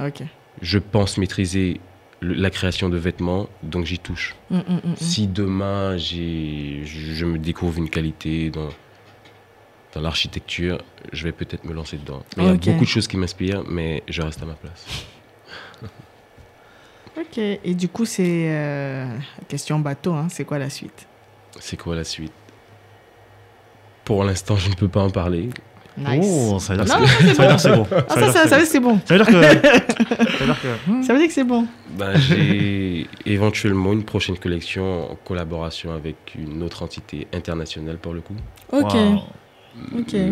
Ok. Je pense maîtriser le- la création de vêtements, donc j'y touche. Mm, mm, mm. Si demain j'ai, je je me découvre une qualité dans, dans l'architecture, je vais peut-être me lancer dedans. Mais. Il y a beaucoup de choses qui m'inspirent, mais je reste à ma place. Ok. Et du coup, c'est euh, question bateau. Hein. C'est quoi la suite? C'est quoi la suite? Pour l'instant, je ne peux pas en parler. Nice. Oh, ça veut dire que c'est bon. Ça veut dire que c'est bon. ça veut dire que. ça veut dire que- Ça veut dire que c'est bon. Ben, j'ai éventuellement une prochaine collection en collaboration avec une autre entité internationale pour le coup. Ok. Wow.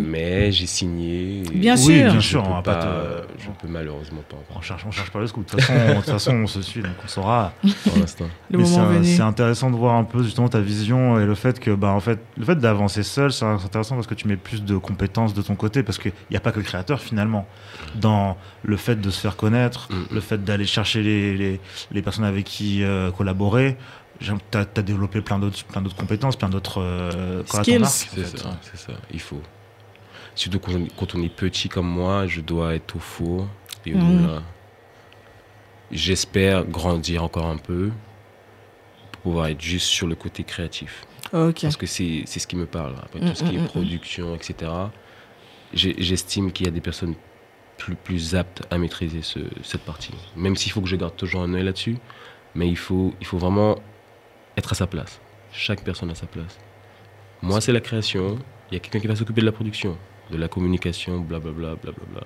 Mais j'ai signé. Bien Oui, sûr. bien je sûr, peux on va pas pas- te- Je peux malheureusement pas en On cherche, on cherche pas le scoop. De toute façon, de toute façon, on se suit, donc on saura. pour l'instant. C'est intéressant de voir un peu justement ta vision et le fait que, bah, en fait, le fait d'avancer seul, c'est intéressant parce que tu mets plus de compétences de ton côté parce qu'il n'y a pas que le créateur finalement. Dans le fait de se faire connaître, Mm. le fait d'aller chercher les, les, les personnes avec qui euh, collaborer, tu as, développé plein d'autres plein d'autres compétences, plein d'autres euh, Skills. C'est fait. ça, c'est ça, il faut. Surtout quand on, quand on est petit comme moi, je dois être au four et au Mhm. J'espère grandir encore un peu pour pouvoir être juste sur le côté créatif. Ok. Parce que c'est c'est ce qui me parle. Après, Mm, tout ce qui mm, est mm, production, etc., j'estime qu'il y a des personnes plus, plus aptes à maîtriser ce- cette partie. Même s'il faut que je garde toujours un œil là-dessus, mais il faut, il faut vraiment être à sa place. Chaque personne à sa place. Moi, c'est la création. Il y a quelqu'un qui va s'occuper de la production, de la communication, blablabla, blablabla.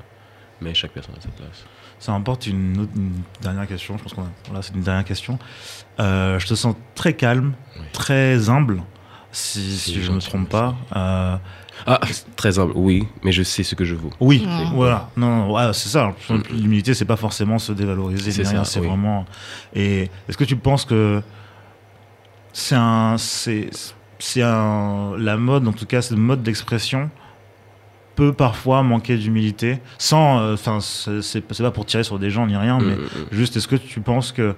Mais chaque personne à sa place. Ça m'emporte une, autre- une dernière question. Je pense qu'on a- là, c'est une dernière question. Euh, je te sens très calme, Oui. très humble, si, je ne me trompe pas. Euh, Ah, très humble, oui, mais je sais ce que je vaux. Oui, Mm. voilà. Non, non, ouais, c'est ça. Mm. L'humilité, c'est pas forcément se dévaloriser, C'est oui. vraiment. Et est-ce que tu penses que c'est un, c'est, c'est un, la mode, en tout cas, ce mode d'expression peut parfois manquer d'humilité, sans, euh, enfin, c'est, c'est c'est pas pour tirer sur des gens ni rien, mais Mm, mm, juste, est-ce que tu penses que,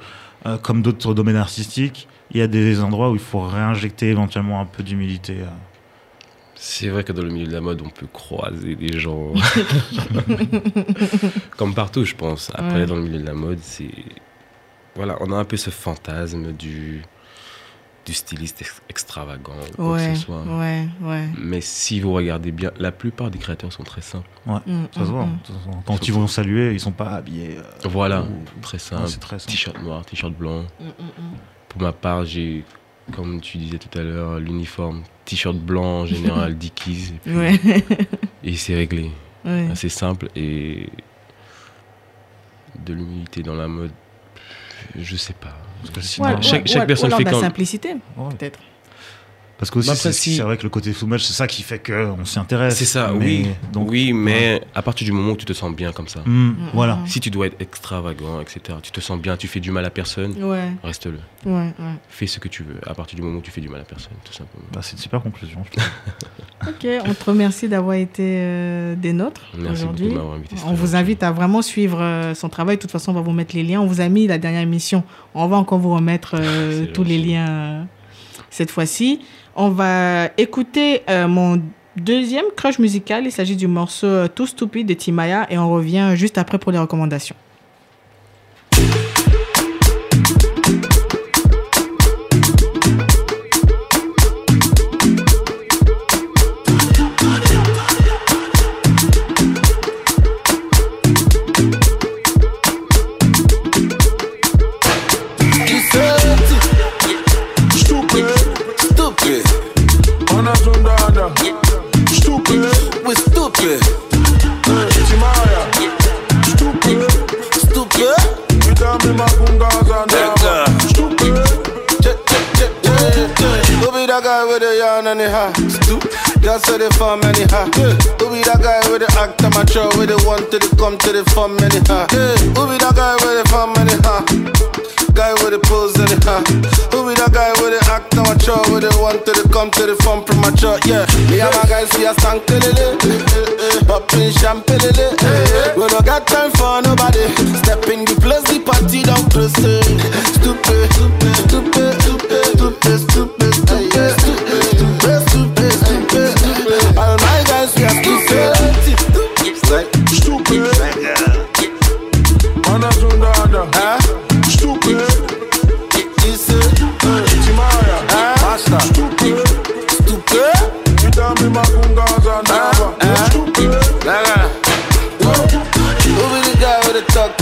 euh, comme d'autres domaines artistiques, il y a des endroits où il faut réinjecter éventuellement un peu d'humilité euh. C'est vrai que dans le milieu de la mode, on peut croiser des gens. Comme partout, je pense. Après, Ouais. dans le milieu de la mode, c'est. Voilà, on a un peu ce fantasme du. Du styliste ex- extravagant ou quoi Ouais, que ce soit. ouais, ouais. Mais si vous regardez bien, la plupart des créateurs sont très simples. Ouais, Mm, ça se voit. mm, de toute façon. Quand ils vont saluer, ils sont pas habillés. euh, Voilà, ou- très Ouais, simple. c'est. T-shirt noir, t-shirt blanc. mm, mm, Pour ma part, j'ai, comme tu disais tout à l'heure, l'uniforme t-shirt blanc en général, Dickies, et, puis- mm. Ouais. et c'est réglé. ouais. Assez simple et de l'humilité dans la mode, je sais pas. Parce que sinon- ouais, chaque- chaque ouais, personne ou alors fait de la simplicité, peut-être. Parce que aussi, Bah, c'est si- vrai que le côté soumage, c'est ça qui fait qu'on s'y intéresse. C'est ça, Mais- oui. Donc, oui, mais à partir du moment où tu te sens bien comme ça. Hmm, voilà. Si tu dois être extravagant, etc., tu te sens bien, tu fais du mal à personne, Ouais, reste-le. ouais, ouais. Fais ce que tu veux à partir du moment où tu fais du mal à personne, tout simplement. Bah, c'est une super conclusion. Ok, on te remercie d'avoir été euh, des nôtres Merci beaucoup aujourd'hui. de m'avoir invité. c'était On vous invite à vraiment suivre euh, son travail. De toute façon, on va vous mettre les liens. On vous a mis la dernière émission. On va encore vous remettre euh, tous les liens euh, cette fois-ci. On va écouter euh, mon deuxième crush musical. Il s'agit du morceau euh, Tout Stupide de Timaya et on revient juste après pour les recommandations. The? Girl say the farm the. Who be that guy with the act amateur with the one to the come to the farm the? Who be that guy with the farm hat? Guy with the pose hat. Who be that guy with the act amateur with the one to the come to the farm premature? Yeah, me and my guys we a stank lele, popping eh, eh, eh. champagne lele. We don't got time for nobody. Step in the place, the party down close. eh. Stupid, stupid, stupid, stupid, stupid, stupid,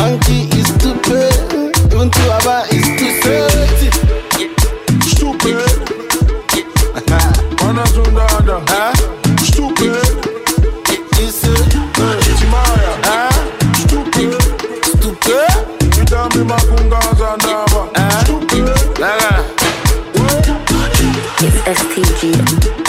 Monkey is stupid, even to Abba is stupid. Stupid. Is Stupid. It's a Stupid. Stupid. You tell me my. Stupid. It's STG.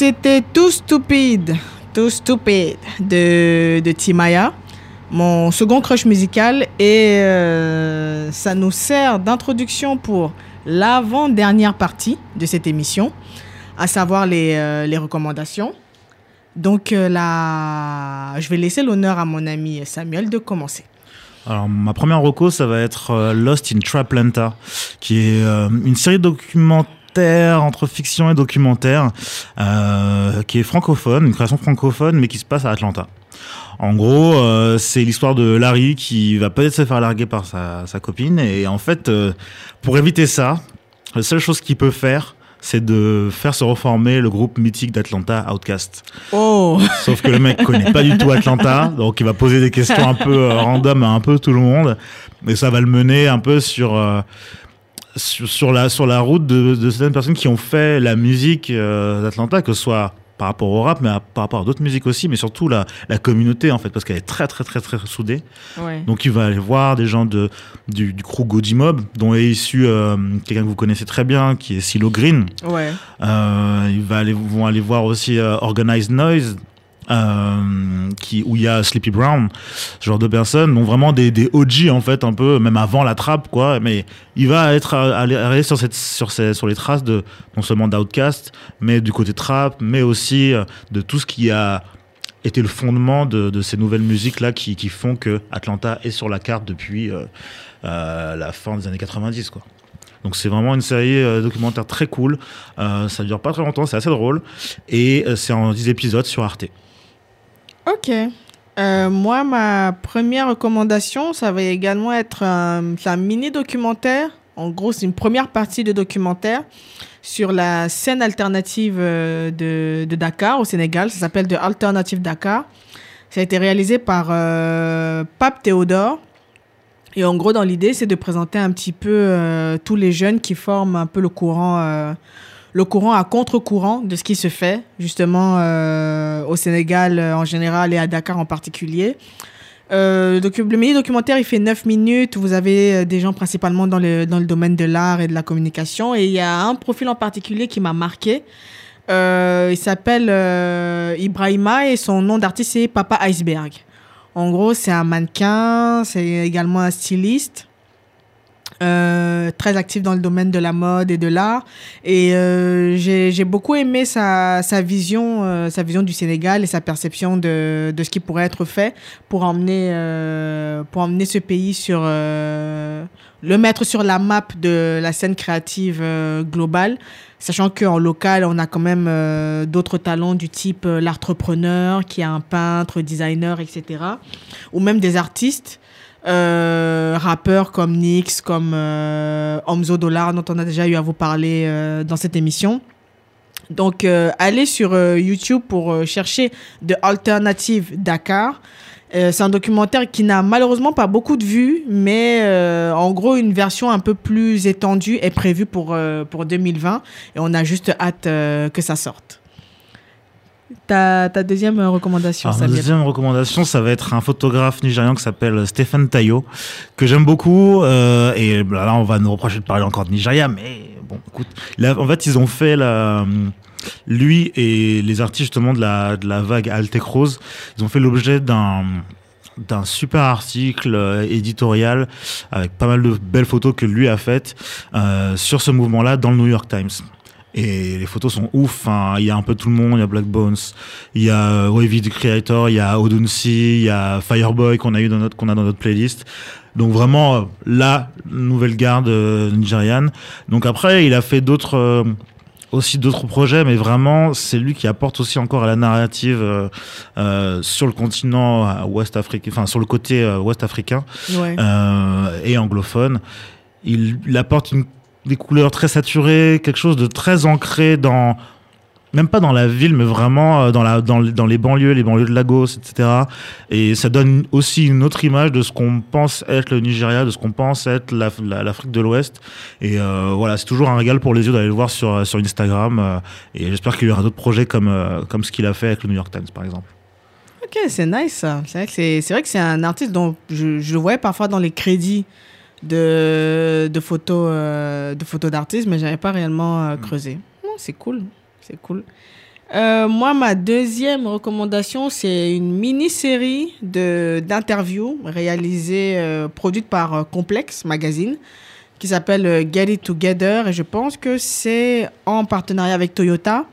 C'était Tout Stupide, Tout Stupide de, de Timaya, mon second crush musical. Et euh, ça nous sert d'introduction pour l'avant-dernière partie de cette émission, à savoir les, euh, les recommandations. Donc euh, là, je vais laisser l'honneur à mon ami Samuel de commencer. Alors, ma première reco, ça va être Lost in Traplanta, qui est une série documentaire entre fiction et documentaire, euh, qui est francophone, une création francophone, mais qui se passe à Atlanta. En gros, euh, c'est l'histoire de Larry qui va peut-être se faire larguer par sa, sa copine, et en fait, euh, pour éviter ça, la seule chose qu'il peut faire, c'est de faire se reformer le groupe mythique d'Atlanta, Outcast. Oh Sauf que le mec connaît pas du tout Atlanta, donc il va poser des questions un peu euh, random à un peu tout le monde, mais ça va le mener un peu sur sur, sur la sur la route de, de certaines personnes qui ont fait la musique euh, d'Atlanta, que ce soit par rapport au rap, mais à- par rapport à d'autres musiques aussi, mais surtout la, la communauté en fait, parce qu'elle est très très très très soudée. Ouais. Donc il va aller voir des gens de, du, du crew Goji Mob, dont est issu euh, quelqu'un que vous connaissez très bien, qui est Silo Green. Ouais. Euh, il va aller, vont aller voir aussi Organized Noise, qui, où il y a Sleepy Brown, ce genre de personnes, donc vraiment des, des OG en fait, un peu, même avant la trappe, quoi. Mais il va être aller, aller sur, sur, les traces de non seulement d'Outcast, mais du côté trap, mais aussi euh, de tout ce qui a été le fondement de, ces nouvelles musiques là qui, font que Atlanta est sur la carte depuis euh, euh, la fin des années 90 quoi. Donc c'est vraiment une série euh, documentaire très cool. Euh, ça dure pas très longtemps, c'est assez drôle et euh, c'est en 10 épisodes sur Arte. Ok. Euh, moi, ma première recommandation, ça va également être un, mini documentaire. En gros, c'est une première partie de documentaire sur la scène alternative euh, de, Dakar au Sénégal. Ça s'appelle The Alternative Dakar. Ça a été réalisé par euh, Pape Théodore. Et en gros, dans l'idée, c'est de présenter un petit peu tous les jeunes qui forment un peu le courant, le courant à contre-courant de ce qui se fait justement euh, au Sénégal euh, en général et à Dakar en particulier. Euh, le mini documentaire, il fait 9 minutes. Vous avez euh, des gens principalement dans le, dans le domaine de l'art et de la communication. Et il y a un profil en particulier qui m'a marqué. Euh, il s'appelle euh, Ibrahima et son nom d'artiste, c'est Papa Iceberg. En gros, c'est un mannequin, c'est également un styliste. Euh, très actif dans le domaine de la mode et de l'art. Et euh, j'ai j'ai beaucoup aimé sa, sa, vision, euh, sa vision du Sénégal et sa perception de, de ce qui pourrait être fait pour emmener, euh, pour emmener ce pays sur... euh, le mettre sur la map de la scène créative euh, globale, sachant qu'en local, on a quand même d'autres talents du type l'entrepreneur, qui est un peintre, designer, etc. Ou même des artistes euh, rappeurs comme Nix, comme euh, Omzo Dollar, dont on a déjà eu à vous parler euh, dans cette émission. Donc, euh, allez sur euh, YouTube pour euh, chercher The Alternative Dakar. C'est un documentaire qui n'a malheureusement pas beaucoup de vues, mais en gros, une version un peu plus étendue est prévue pour, pour 2020 et on a juste hâte que ça sorte. Ta, ta deuxième recommandation, Alors, ma deuxième recommandation, ça va être un photographe nigérian qui s'appelle Stéphane Tayo, que j'aime beaucoup. euh, et là, on va nous reprocher de parler encore de Nigeria, mais bon, écoute, là, en fait, ils ont fait la, lui et les artistes justement de la, de la vague Altec Rose, ils ont fait l'objet d'un d'un super article euh, éditorial avec pas mal de belles photos que lui a faites euh, sur ce mouvement-là dans le New York Times. Et les photos sont ouf. hein. Il y a un peu tout le monde. Il y a Black Bones, il y a euh, Wavy the Creator, il y a Odunsi, il y a Fireboy qu'on a eu dans notre qu'on a dans notre playlist. Donc vraiment euh, la nouvelle garde euh, nigériane. Donc après, il a fait d'autres euh, aussi d'autres projets, mais vraiment c'est lui qui apporte aussi encore à la narrative euh, sur le continent ouest africain, enfin sur le côté ouest africain Ouais. et anglophone. Il, il apporte une, des couleurs très saturées, quelque chose de très ancré dans, même pas dans la ville, mais vraiment euh, dans, la, dans, dans les banlieues, les banlieues de Lagos, etc. Et ça donne aussi une autre image de ce qu'on pense être le Nigeria, de ce qu'on pense être la- la- l'Afrique de l'Ouest. Et euh, voilà, c'est toujours un régal pour les yeux d'aller le voir sur, sur Instagram. euh, et j'espère qu'il y aura d'autres projets comme, euh, comme ce qu'il a fait avec le New York Times, par exemple. Ok, c'est nice c'est vrai que c'est un artiste dont je, je le voyais parfois dans les crédits de, de photos euh, de photos d'artistes, mais j'avais pas réellement euh, creusé. Non, c'est cool, c'est cool. Euh, moi, ma deuxième recommandation, c'est une mini-série de d'interviews réalisée, euh, produite par Complex Magazine, qui s'appelle Get It Together, et je pense que c'est en partenariat avec Toyota.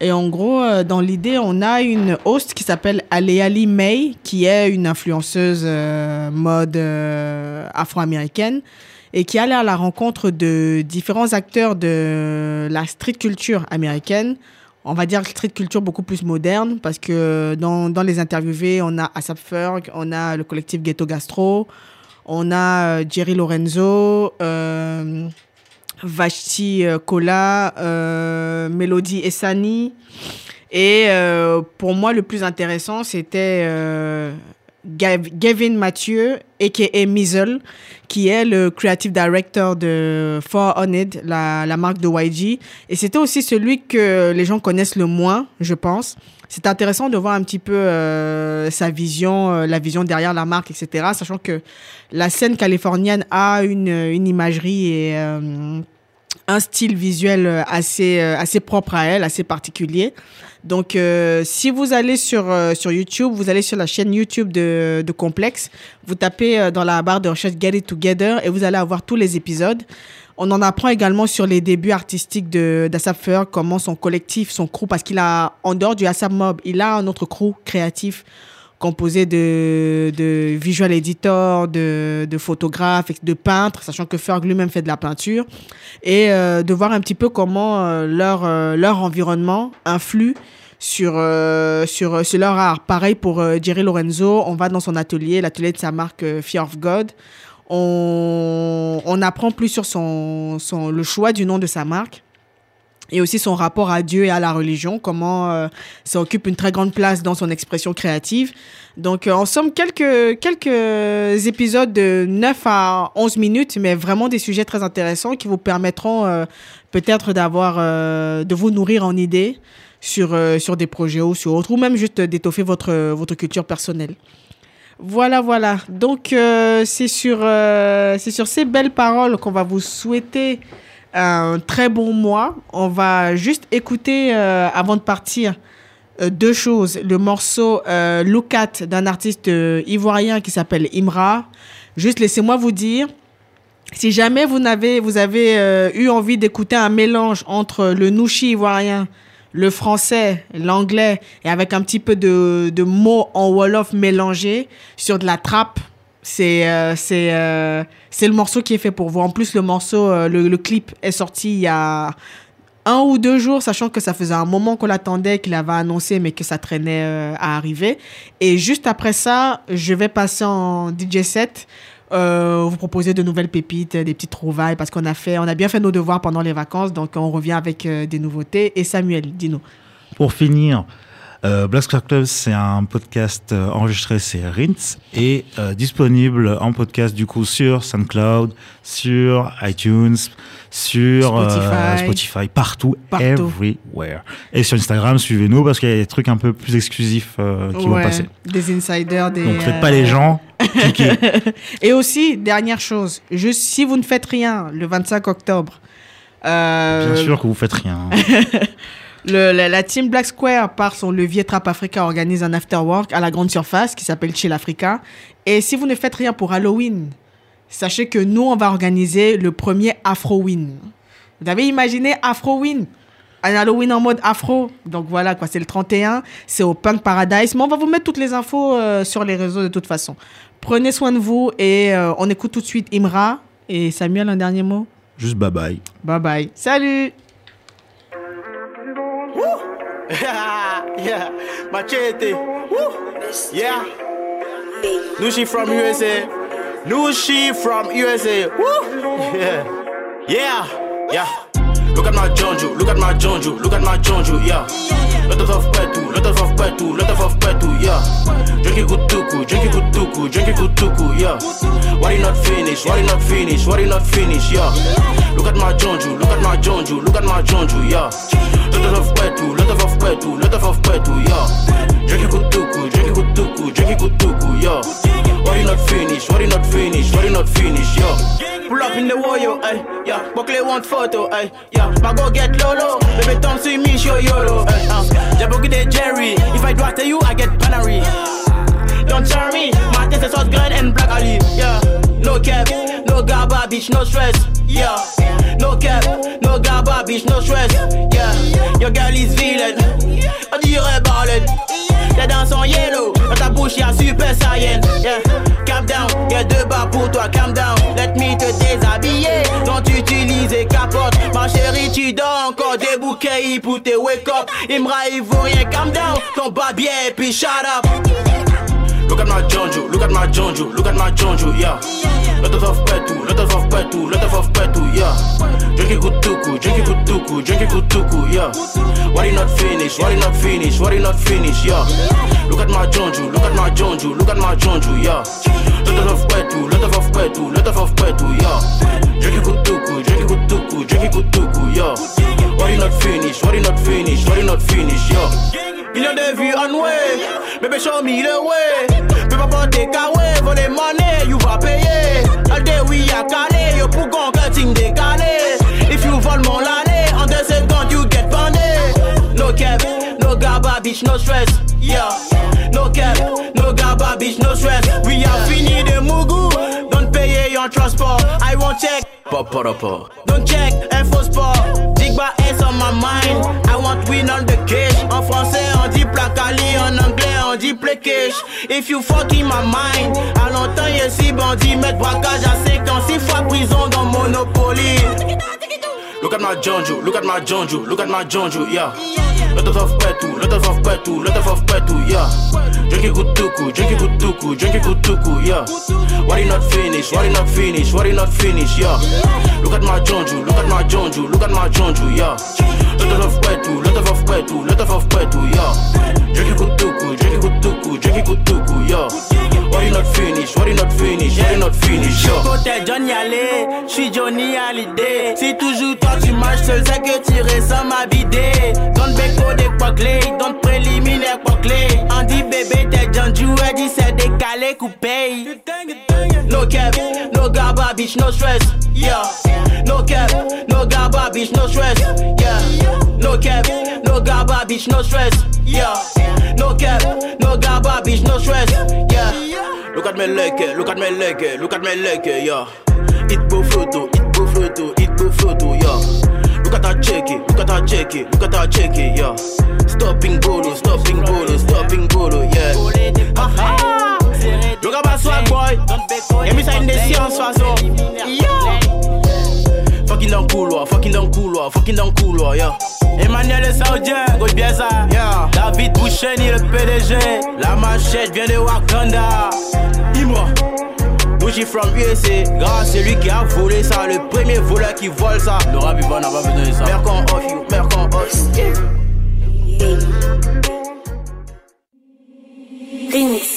Et en gros, euh, dans l'idée, on a une host qui s'appelle Aleali May, qui est une influenceuse euh, mode euh, afro-américaine et qui allait à la rencontre de différents acteurs de la street culture américaine. On va dire street culture beaucoup plus moderne parce que dans, dans les interviewés, on a Asap Ferg, on a le collectif Ghetto Gastro, on a euh, Jerry Lorenzo, euh, Vashti euh, Kola, euh, Mélodie Essani. Et euh, pour moi, le plus intéressant, c'était euh, Gav- Gavin Mathieu, a.k.a. Mizzle, qui est le creative director de For Honed, la, la marque de YG. Et c'était aussi celui que les gens connaissent le moins, je pense. C'est intéressant de voir un petit peu euh, sa vision, euh, la vision derrière la marque, etc. Sachant que la scène californienne a une, imagerie et euh, un style visuel assez, assez propre à elle, assez particulier. Donc, si vous allez sur, sur YouTube, vous allez sur la chaîne YouTube de, de Complexe, vous tapez dans la barre de recherche Get It Together et vous allez avoir tous les épisodes. On en apprend également sur les débuts artistiques de d'Asap Fer, comment son collectif, son crew, parce qu'il a, en dehors du Asap Mob, il a un autre crew créatif composé de, de visual editors, de, de photographes, de peintres, sachant que Ferg lui-même fait de la peinture, et euh, de voir un petit peu comment euh, leur, euh, leur environnement influe sur, euh, sur, sur leur art. Pareil pour euh, Jerry Lorenzo, on va dans son atelier, l'atelier de sa marque euh, Fear of God. On, on apprend plus sur son, son, le choix du nom de sa marque et aussi son rapport à Dieu et à la religion, comment euh, ça occupe une très grande place dans son expression créative. Donc, euh, en somme, quelques, quelques épisodes de 9 à 11 minutes, mais vraiment des sujets très intéressants qui vous permettront euh, peut-être d'avoir, de vous nourrir en idées sur, sur des projets ou sur autres, ou même juste d'étoffer votre, votre culture personnelle. Voilà, voilà. Donc, euh, c'est sur, euh, sur ces belles paroles qu'on va vous souhaiter un très bon mois. On va juste écouter, euh, avant de partir, deux choses. Le morceau Look At d'un artiste ivoirien qui s'appelle Imra. Juste laissez-moi vous dire, si jamais vous, n'avez, vous avez eu envie d'écouter un mélange entre le nouchi ivoirien, le français, l'anglais, et avec un petit peu de, de mots en Wolof mélangés sur de la trappe, c'est euh, euh, le morceau qui est fait pour vous. En plus, le morceau, euh, le, le clip est sorti il y a un ou deux jours, sachant que ça faisait un moment qu'on l'attendait, qu'il avait annoncé, mais que ça traînait euh, à arriver. Et juste après ça, je vais passer en DJ set. Euh, vous proposer de nouvelles pépites, des petites trouvailles, parce qu'on a fait, on a bien fait nos devoirs pendant les vacances, donc on revient avec euh, des nouveautés. Et Samuel, dis-nous. Pour finir, euh, Black Square Club, c'est un podcast euh, enregistré, c'est Rints, et euh, disponible en podcast du coup sur SoundCloud, sur iTunes, sur euh, Spotify. Partout, Partout. everywhere. Et sur Instagram, suivez-nous parce qu'il y a des trucs un peu plus exclusifs qui vont passer. Des insiders, des. Donc faites pas les gens. Et aussi, dernière chose, juste si vous ne faites rien le 25 octobre, Bien sûr que vous faites rien. le- la, la team Black Square, par son levier Trap Africa, organise un afterwork à la grande surface qui s'appelle Chill Africa. Et si vous ne faites rien pour Halloween, sachez que nous, on va organiser le premier Afroween. Vous avez imaginé Afroween un Halloween en mode afro. Donc voilà, quoi, c'est le 31, c'est au Punk Paradise. Mais on va vous mettre toutes les infos euh, sur les réseaux de toute façon. Prenez soin de vous et euh, on écoute tout de suite Imra. Et Samuel, un dernier mot? Juste bye bye. Bye bye. Salut yeah, machete. Woo. Yeah. Nushi from USA. Nushi from USA. Woo. Yeah. Yeah. Yeah. Look at my Jonju, look at my Jonju, look at my Jonju, yeah. Lot of petu, lot of petu, lot of petu, yeah. Drink it good tuku, drink it good tuku, drink it good tuku, yeah. Why you not finish? Why you not finish? Why you not finish, yeah. Look at my Jonju, look at my Jonju, look at my Jonju, yeah. Lot of petu, lot of petu, lot of petu, yeah. Drink it good tuku, drink it good tuku, drink it good tuku, yeah. You not finish? You not finish? You not finish, yeah. Pull up in the warrior, ay, yeah. Buckley want photo, ay, yeah. My go get Lolo, baby don't see me show YOLO, ay, uh. Jabogi de Jerry, if I do after you, I get panary. Don't tell me, my test is hot gun and black Ali, yeah. No cap, no gaba, bitch, no stress, yeah. No cap, no gaba, bitch, no stress, yeah. Your girl is villain, on dirait ballade. T'es dans son yellow, dans ta bouche y'a super saiyan, yeah. Calm down, y'a deux bas pour toi, calm down. Let me te déshabiller, non tu utilises capote. Ma chérie, tu dors encore des bouquets pour te wake up. Imra, il vaut rien, calm down. Ton bas bien, puis shut up. Look at my Jonju, look at my Jonju, look at my Jonju, yeah. Lot of petu, lot of petu, lot of petu, yeah. Drinking kutuku, drinking kutuku, drinking kutuku, yeah. Why you not finish? Why you not finish? Why you not finish, yeah. Look at my Jonju, look at my Jonju, look at my Jonju, yeah. Lot of petu, lot of petu, lot of petu, yeah. Drinking kutuku, drinking kutuku, drinking kutuku, yeah. Why you not finish? Why you not finish? Why you not finish, yeah. Millions de vues en way, baby show me the way. Peux pas porter kawé, voler money, you vas payer. All day we are calé, yo pour gon cutting décalé. If you vol mon l'année, en deux secondes you get bandé. No cap, no gaba, bitch, no stress, yeah. No cap, no gaba, bitch, no stress. We are fini de Mugu, don't pay your transport. I won't check. Don't check, info sport. Digba S on my mind. I want win on the cage. En français, on dit placali. En anglais, on dit play cash. If you fuck in my mind. À longtemps, y'a si bandit. Mettre braquage à 5 ans. 6 fois prison dans Monopoly. Look at my Jonju, look at my Jonju, look at my Jonju, yeah. Lot of petu, lot of petu, lot of petu, yeah. Drinking kutuku, drinking kutuku, drinking kutuku, yeah. Why you not finish? Why you not finish? Why you not finish, yeah. Look at my Jonju, look at my Jonju, look at my Jonju, yeah. Of petu, of petu, of petu, yeah. Drinking kutuku, drinking kutuku, drinking kutuku, yeah. Why you not finish? Why you not finish? Why you not finish, yeah. Côté Johnny Allé, j'suis Johnny Hallyday. Si toujours toi tu marches seul, c'est que tirer sans m'avider. Don't béco des quoi clé, don't préliminaire quoi clé. On dit bébé, t'es John dit c'est décalé, coupé. No cap, no gaba, bitch, no stress, yeah. No cap, no gaba, bitch, no stress, yeah. No cap, no gaba, bitch, no stress, yeah. No cap, no gaba, bitch, no stress, yeah. Look at me it, look at me it, look at me it, yeah. It go photo, it go photo, it go photo, yeah. Look at her check look at her check look at her check yeah. Stopping bolo, stopping bolo, stopping bolo, yeah. Ah, Look at my swag boy, et me ça une des sciences façon, yeah. Fucking dans le couloir, fucking dans le couloir, fucking dans le couloir, yeah. Emmanuel le Saoudien, go bien ça. Yeah. David Boucheni, le PDG. La machette vient de Wakanda. Dis-moi. Bougie from USA, grâce c'est lui qui a volé ça, le premier voleur qui vole ça. Le rap il va n'a pas besoin de ça. Mercon off you, Mercon off you. Remix.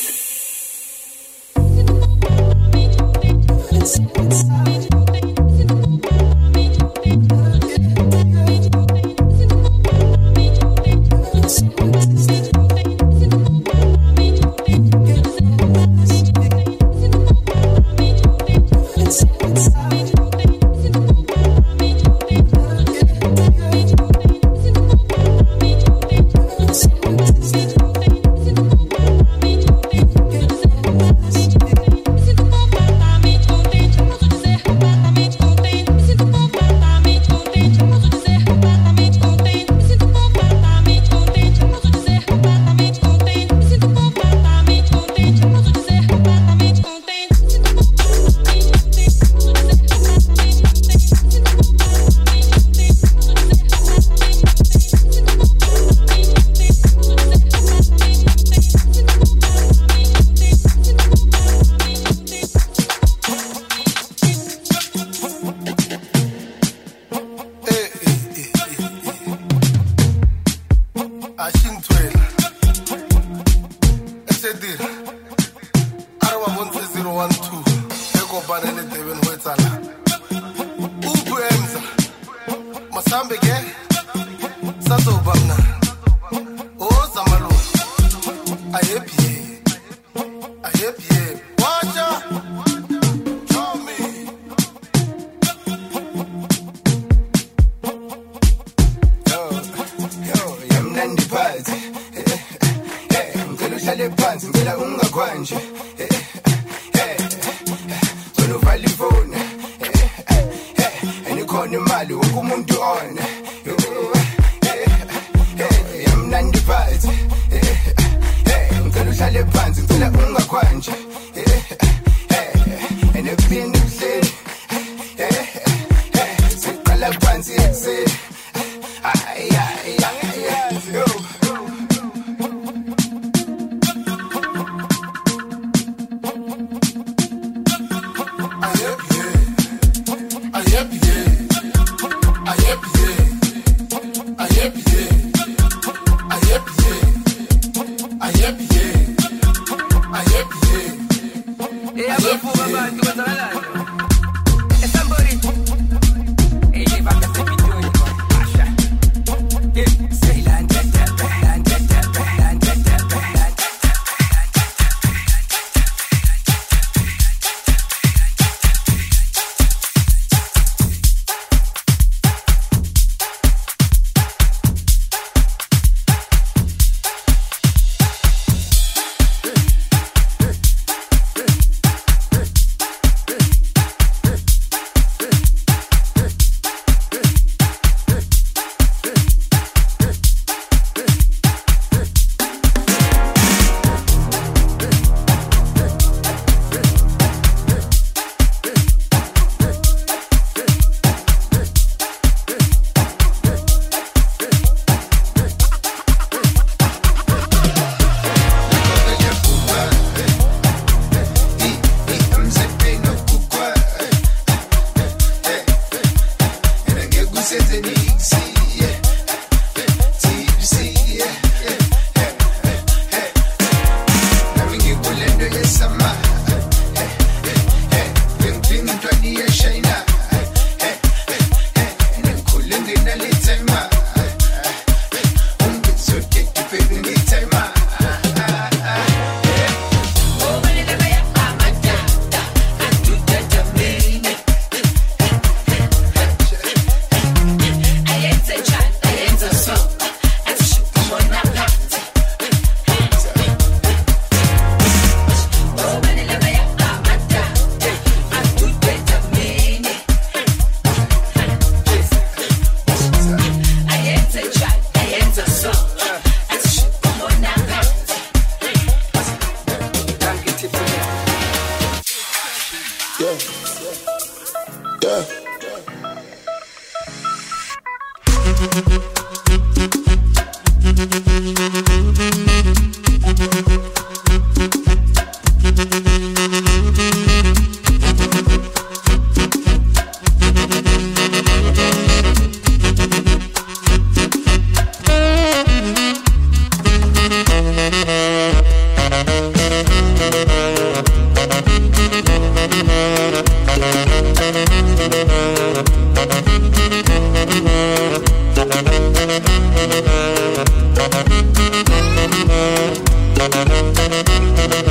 Música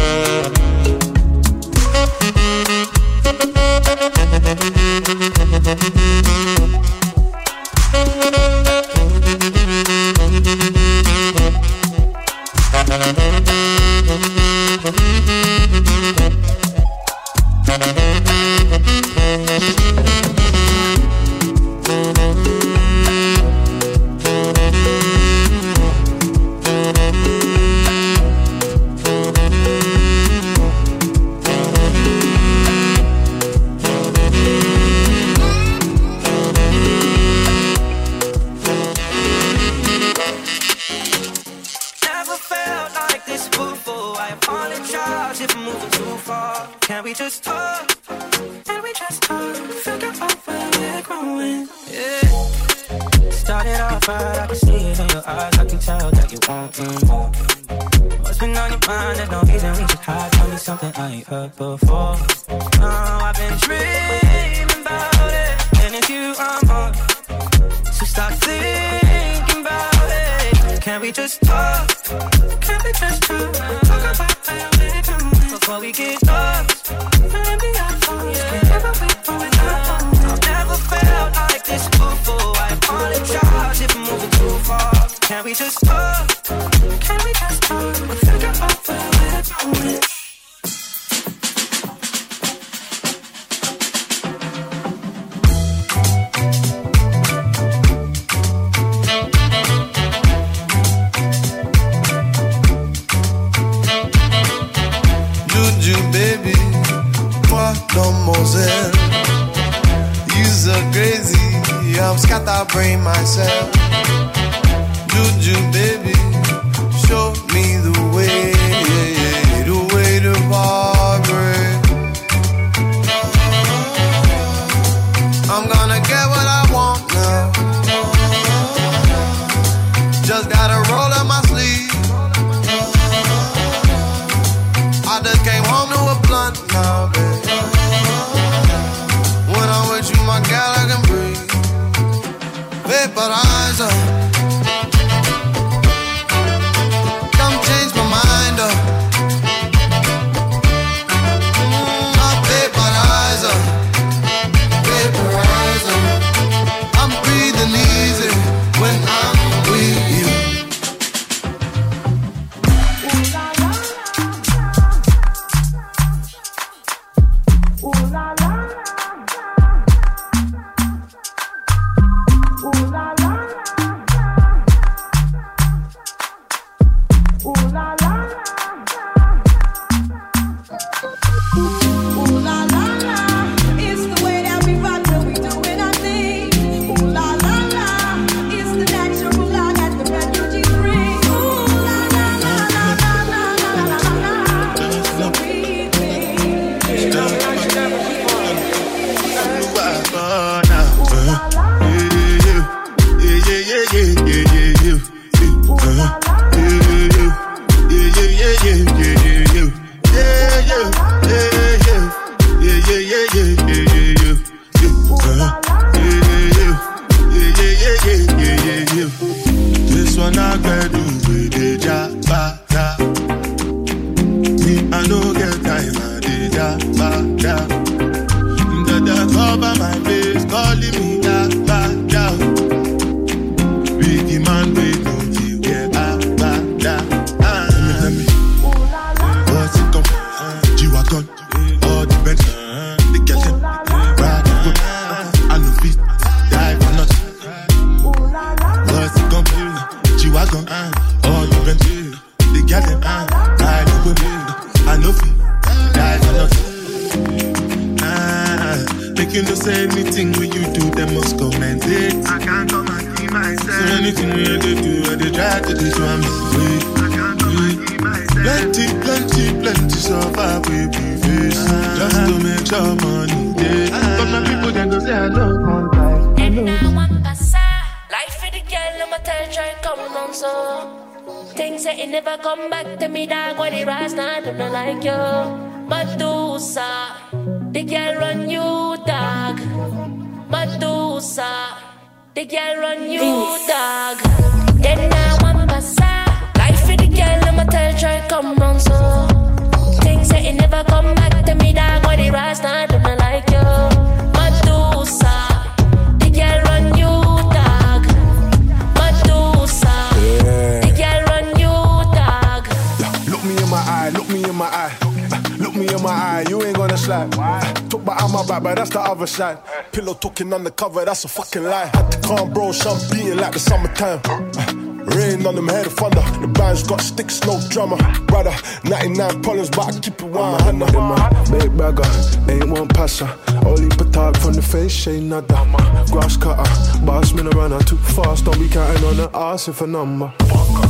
Pillow talking undercover, that's a fucking lie. Had to calm, bro, some beating like the summertime. Uh, rain on them head of thunder. The band's got sticks, no drummer. Brother, 99 problems, but I keep it one hand. In my big bagger, ain't one passer. Only petard from the face, ain't nada. Grass cutter, boss man around, I too fast. Don't be counting on the ass if a number.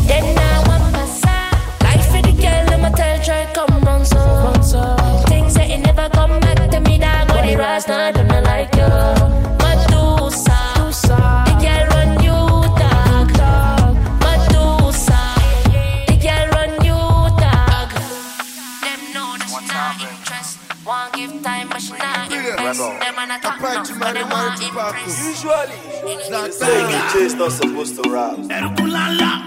Then now I'm passa. Life for the girl, I'ma tell try come on so. Things that it never come back to me, dog. When it rise, now want impress. Usually, DJ's not supposed to rap.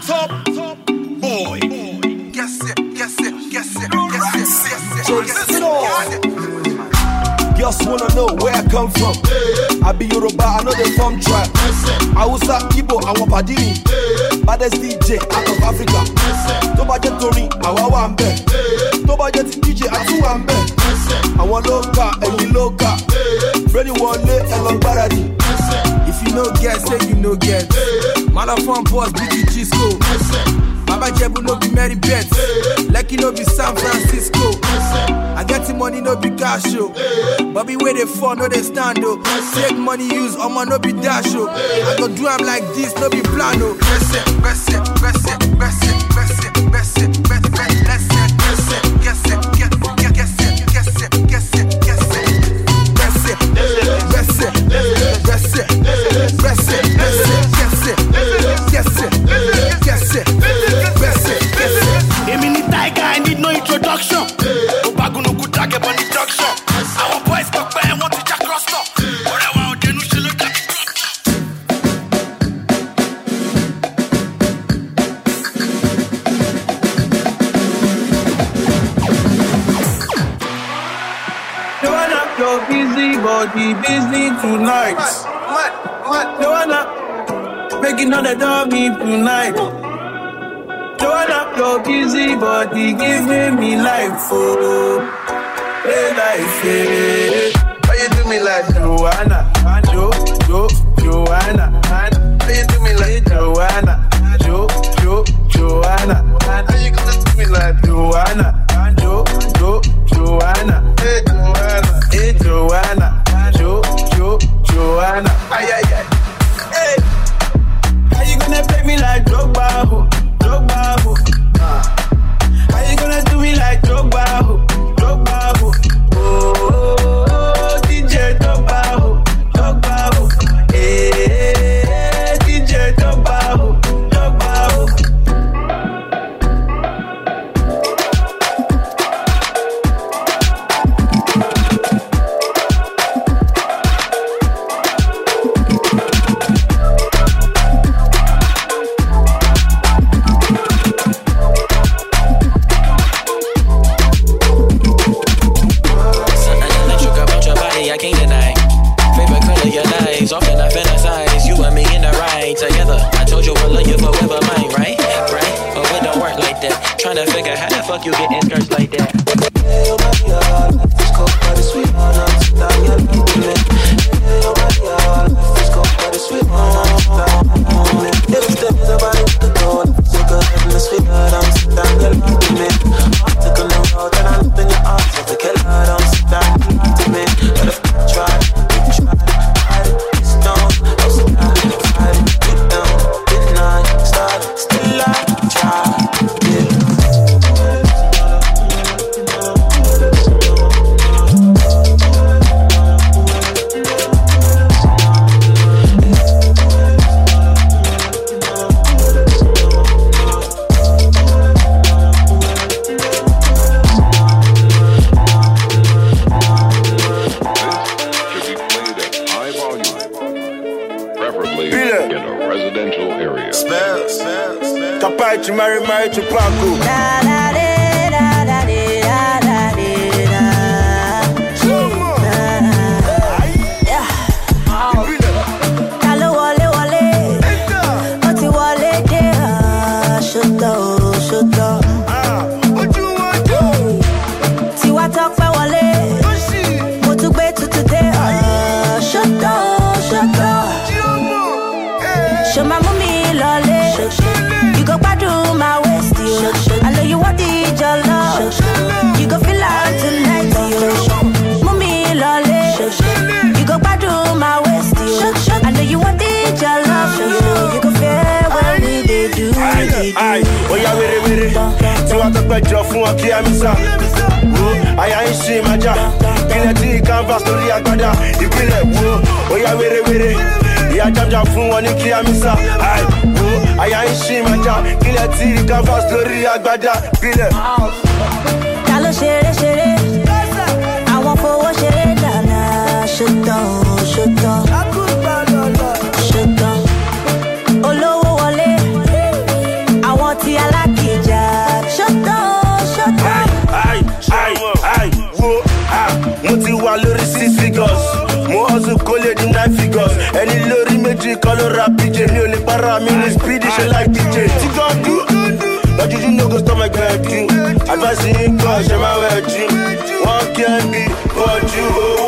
Top, top boy. Guess it, guess it, guess it, guess it, guess it, guess it. Girls wanna know where I come from. I be Yoruba, I know they from tribe. I was a Igbo, I want Padini. Baddest DJ out of Africa. Tó bá jẹ́ torin, àwa wà ń bẹ̀. Tó bá jẹ́ ti DJ, àtún wà ń bẹ̀. Àwọn ló kà, ẹ̀yin ló kà. Ready wọlé, ẹ lọ gbáradì. No get, say you no get. Malafon boss, BG Chisco. Baba Jebu no be Mary Bet. Lucky no be San Francisco. I get the money, no be cash show. Bobby where they fall, no they stand oh. Take money use, I'ma no be dash oh. I go do like this, no be plan oh. Guess it, guess it, guess it, be busy tonight. Mad, mad, Joanna, making all the dummy tonight. Joanna, your busy body giving me life, oh, hey life, hey. Why you do me like Joanna, Jo, Jo, Joanna, and why you do me like Joanna, Jo, Jo, Joanna, how you gonna do me like Joanna? alágbádá gbilẹ̀. ta ló ṣeré ṣeré? Àwọn fowó ṣeré dànù ṣetán ṣetán. Ṣetán. Olówó wọlé. Àwọn ti alákìjà. Ṣetán ṣetán. ai ai ai wo mo ti wà lórí six figures. Mo hustle kó lè ní nine figures. Ẹni lórí méjì kọ́ ló ra pj mi ò lè para mi ní speed ṣe like dj tí gbọ́n. Did you know go stomach like you? Advancing cause you're my wedding. One can be for you.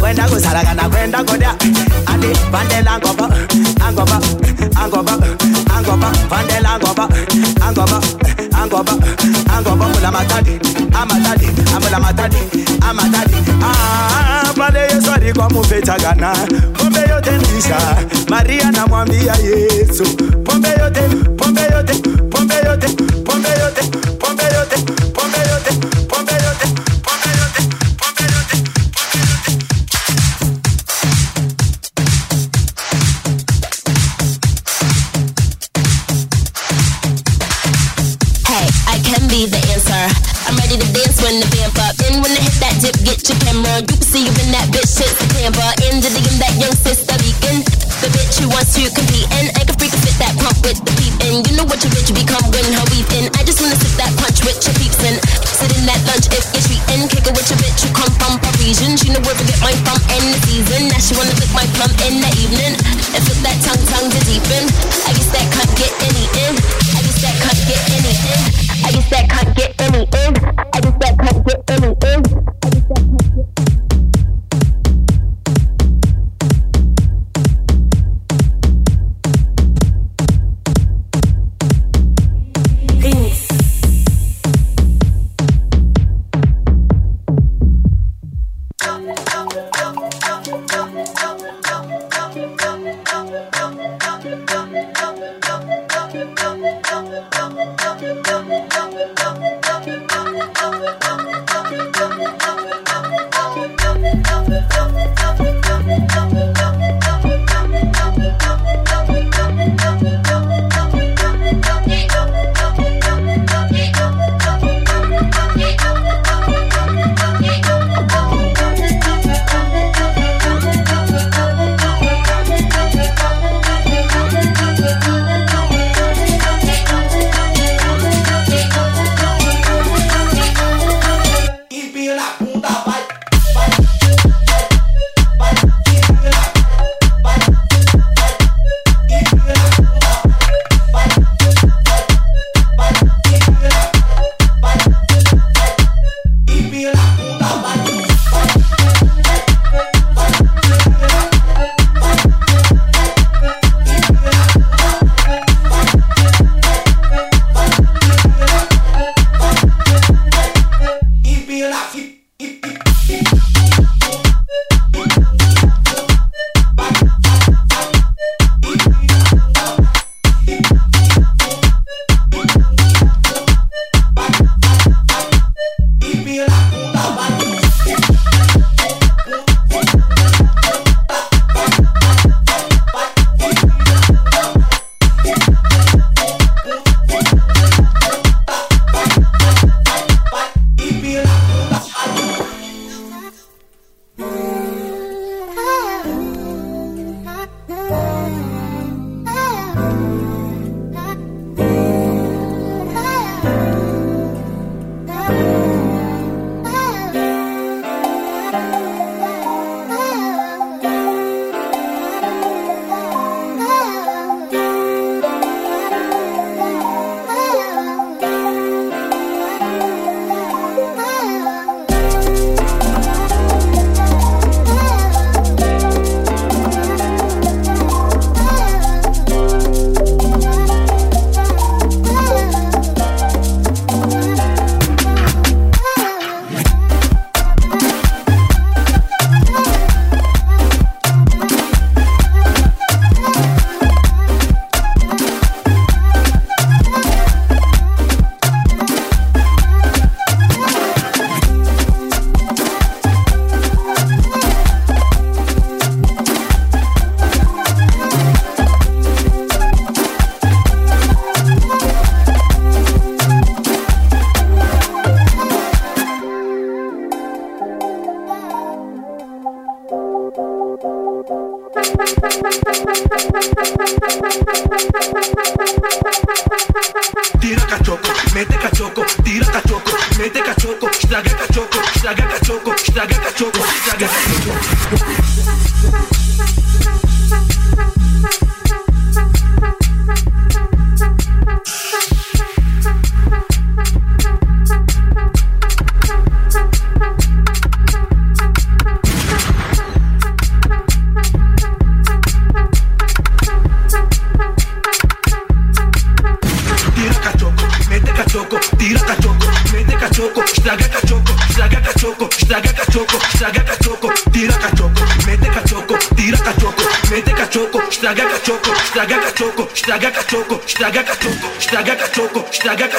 kwenda kusaragana kwenda kodya ati vandela ngoba angoba angoba angoba vandela ngoba angoba angoba angoba mula matadi amatadi amula matadi amatadi ah pale Yesu alikuwa mfeta gana pombe yote nisha Maria namwambia Yesu. Pombe yote pombe yote pombe yote pombe yote pombe yote pombe yote pombe yote when the vamp up. And when I hit that dip, get your camera. You can see you in that bitch, shit's the camera. In the DM, that young sister beacon. The bitch who wants to compete. And I can freak fit that pump with the peep. And you know what your bitch become when her in. I just wanna sip that punch with your peeps in. Sit in that lunch if you're treating. Kick it with your bitch who come from Parisian. She know where to get my from in the season. Now she wanna lick my plum in the evening. And flip that tongue, tongue to deepen. I guess that can't get any in. I guess that can't get any in. I just that can't get any in. I just that can't get any in. I got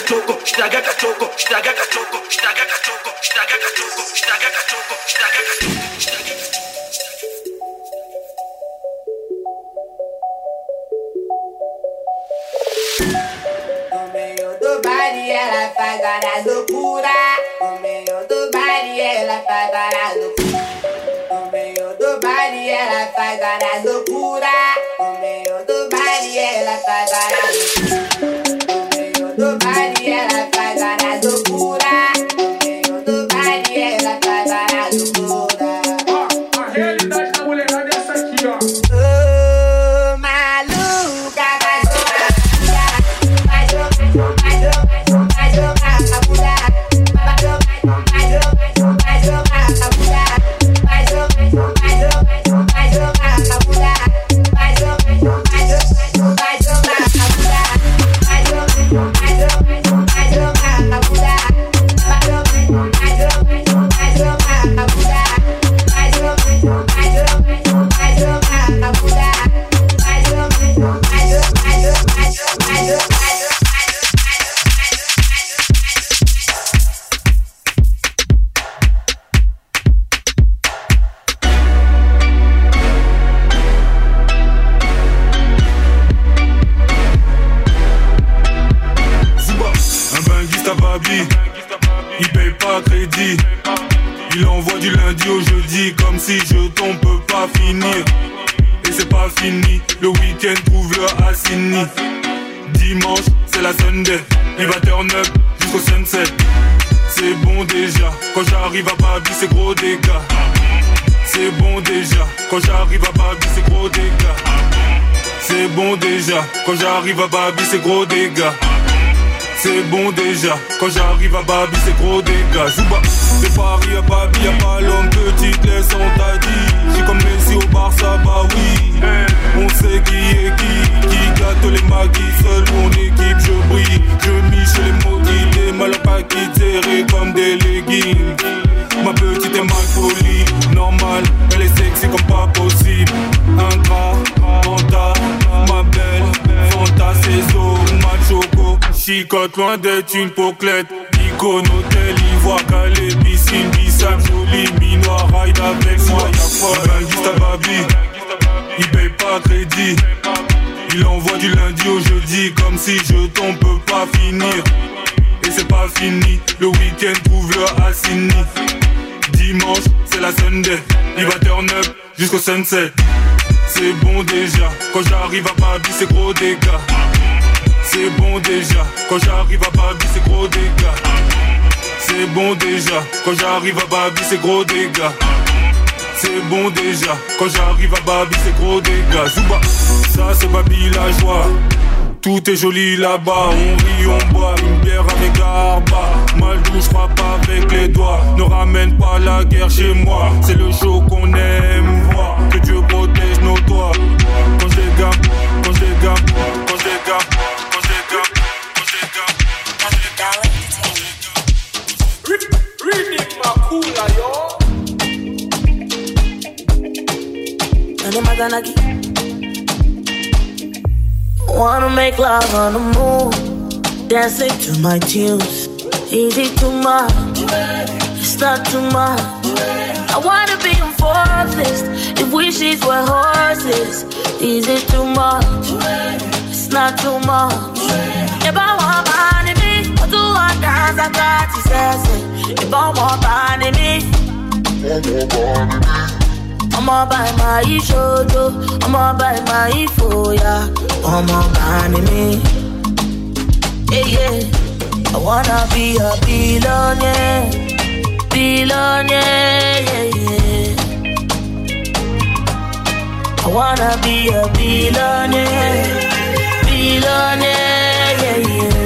C'est bon déjà, quand j'arrive à Babi, c'est gros dégâts. C'est bon déjà, quand j'arrive à Babi c'est gros dégâts. Zouba, de Paris à Babi y'a pas l'homme que tu te laisses on t'a dit J'suis comme Messi au Barça bah oui. On sait qui est qui, qui gâte les maguis Seul mon équipe je brille, je miche les maudits Des malins pas qui comme des leggings Ma petite est mal polie, normal, elle est sexy comme pas possible. Ingrat, Fanta, ma belle, Fanta, Cézo, Machoco Chicote loin d'être une poclette Icône, hôtel, ivoire, calais, piscine, bissap, joli, minois, ride avec moi, y'a Banguiste à Babi, il paye pas crédit. Il envoie du lundi au jeudi comme si je tombe peut pas finir. Et c'est pas fini, le week-end trouve le Assini Dimanche, c'est la Sunday, il va turn up jusqu'au sunset. C'est bon déjà, quand j'arrive à Babi c'est gros dégâts. C'est bon déjà, quand j'arrive à Babi c'est gros dégâts. C'est bon déjà, quand j'arrive à Babi c'est gros dégâts. C'est bon déjà, quand j'arrive à Babi c'est gros dégâts. Zouba, ça c'est Babi la joie tout est joli là-bas, on rit, on boit une bière avec Arba. Mal doux, frappe avec les doigts. Ne ramène pas la guerre chez moi, c'est le show qu'on aime voir. Que Dieu protège nos doigts. Quand je dégamme, quand je dégamme, quand je dégamme, quand je dégamme, quand je dégamme, quand je dégamme. Reading Makula, yo. Wanna make love on the moon, dancing to my tunes. Easy too much? It's not too much. I wanna be fourth list if wishes were horses. Is it too much? It's not too much. If I want money, me, I do want dance, I got say. If I want money, me. Ọmọ bá máa yí ọmọ yí fòyà, ọmọ bá ní mi. Yeah, yeah. I wanna be a billionaire, billionaire, yeah, yeah. I wanna be a billionaire, billionaire, yeah, yeah.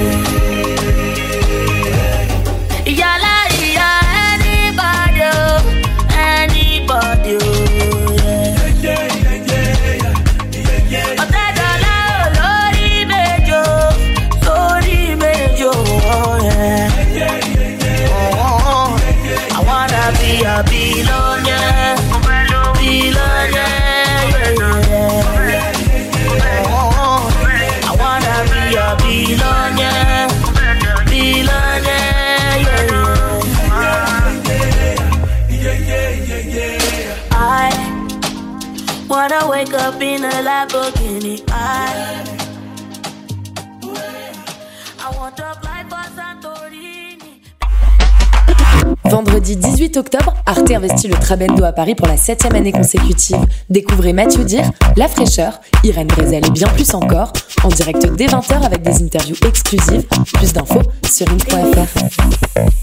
Vendredi 18 octobre, Arte investit le Trabendo à Paris pour la septième année consécutive. Découvrez Mathieu Dir, La Fraîcheur, Irène Brezel et bien plus encore, en direct dès 20h avec des interviews exclusives. Plus d'infos sur in.fr.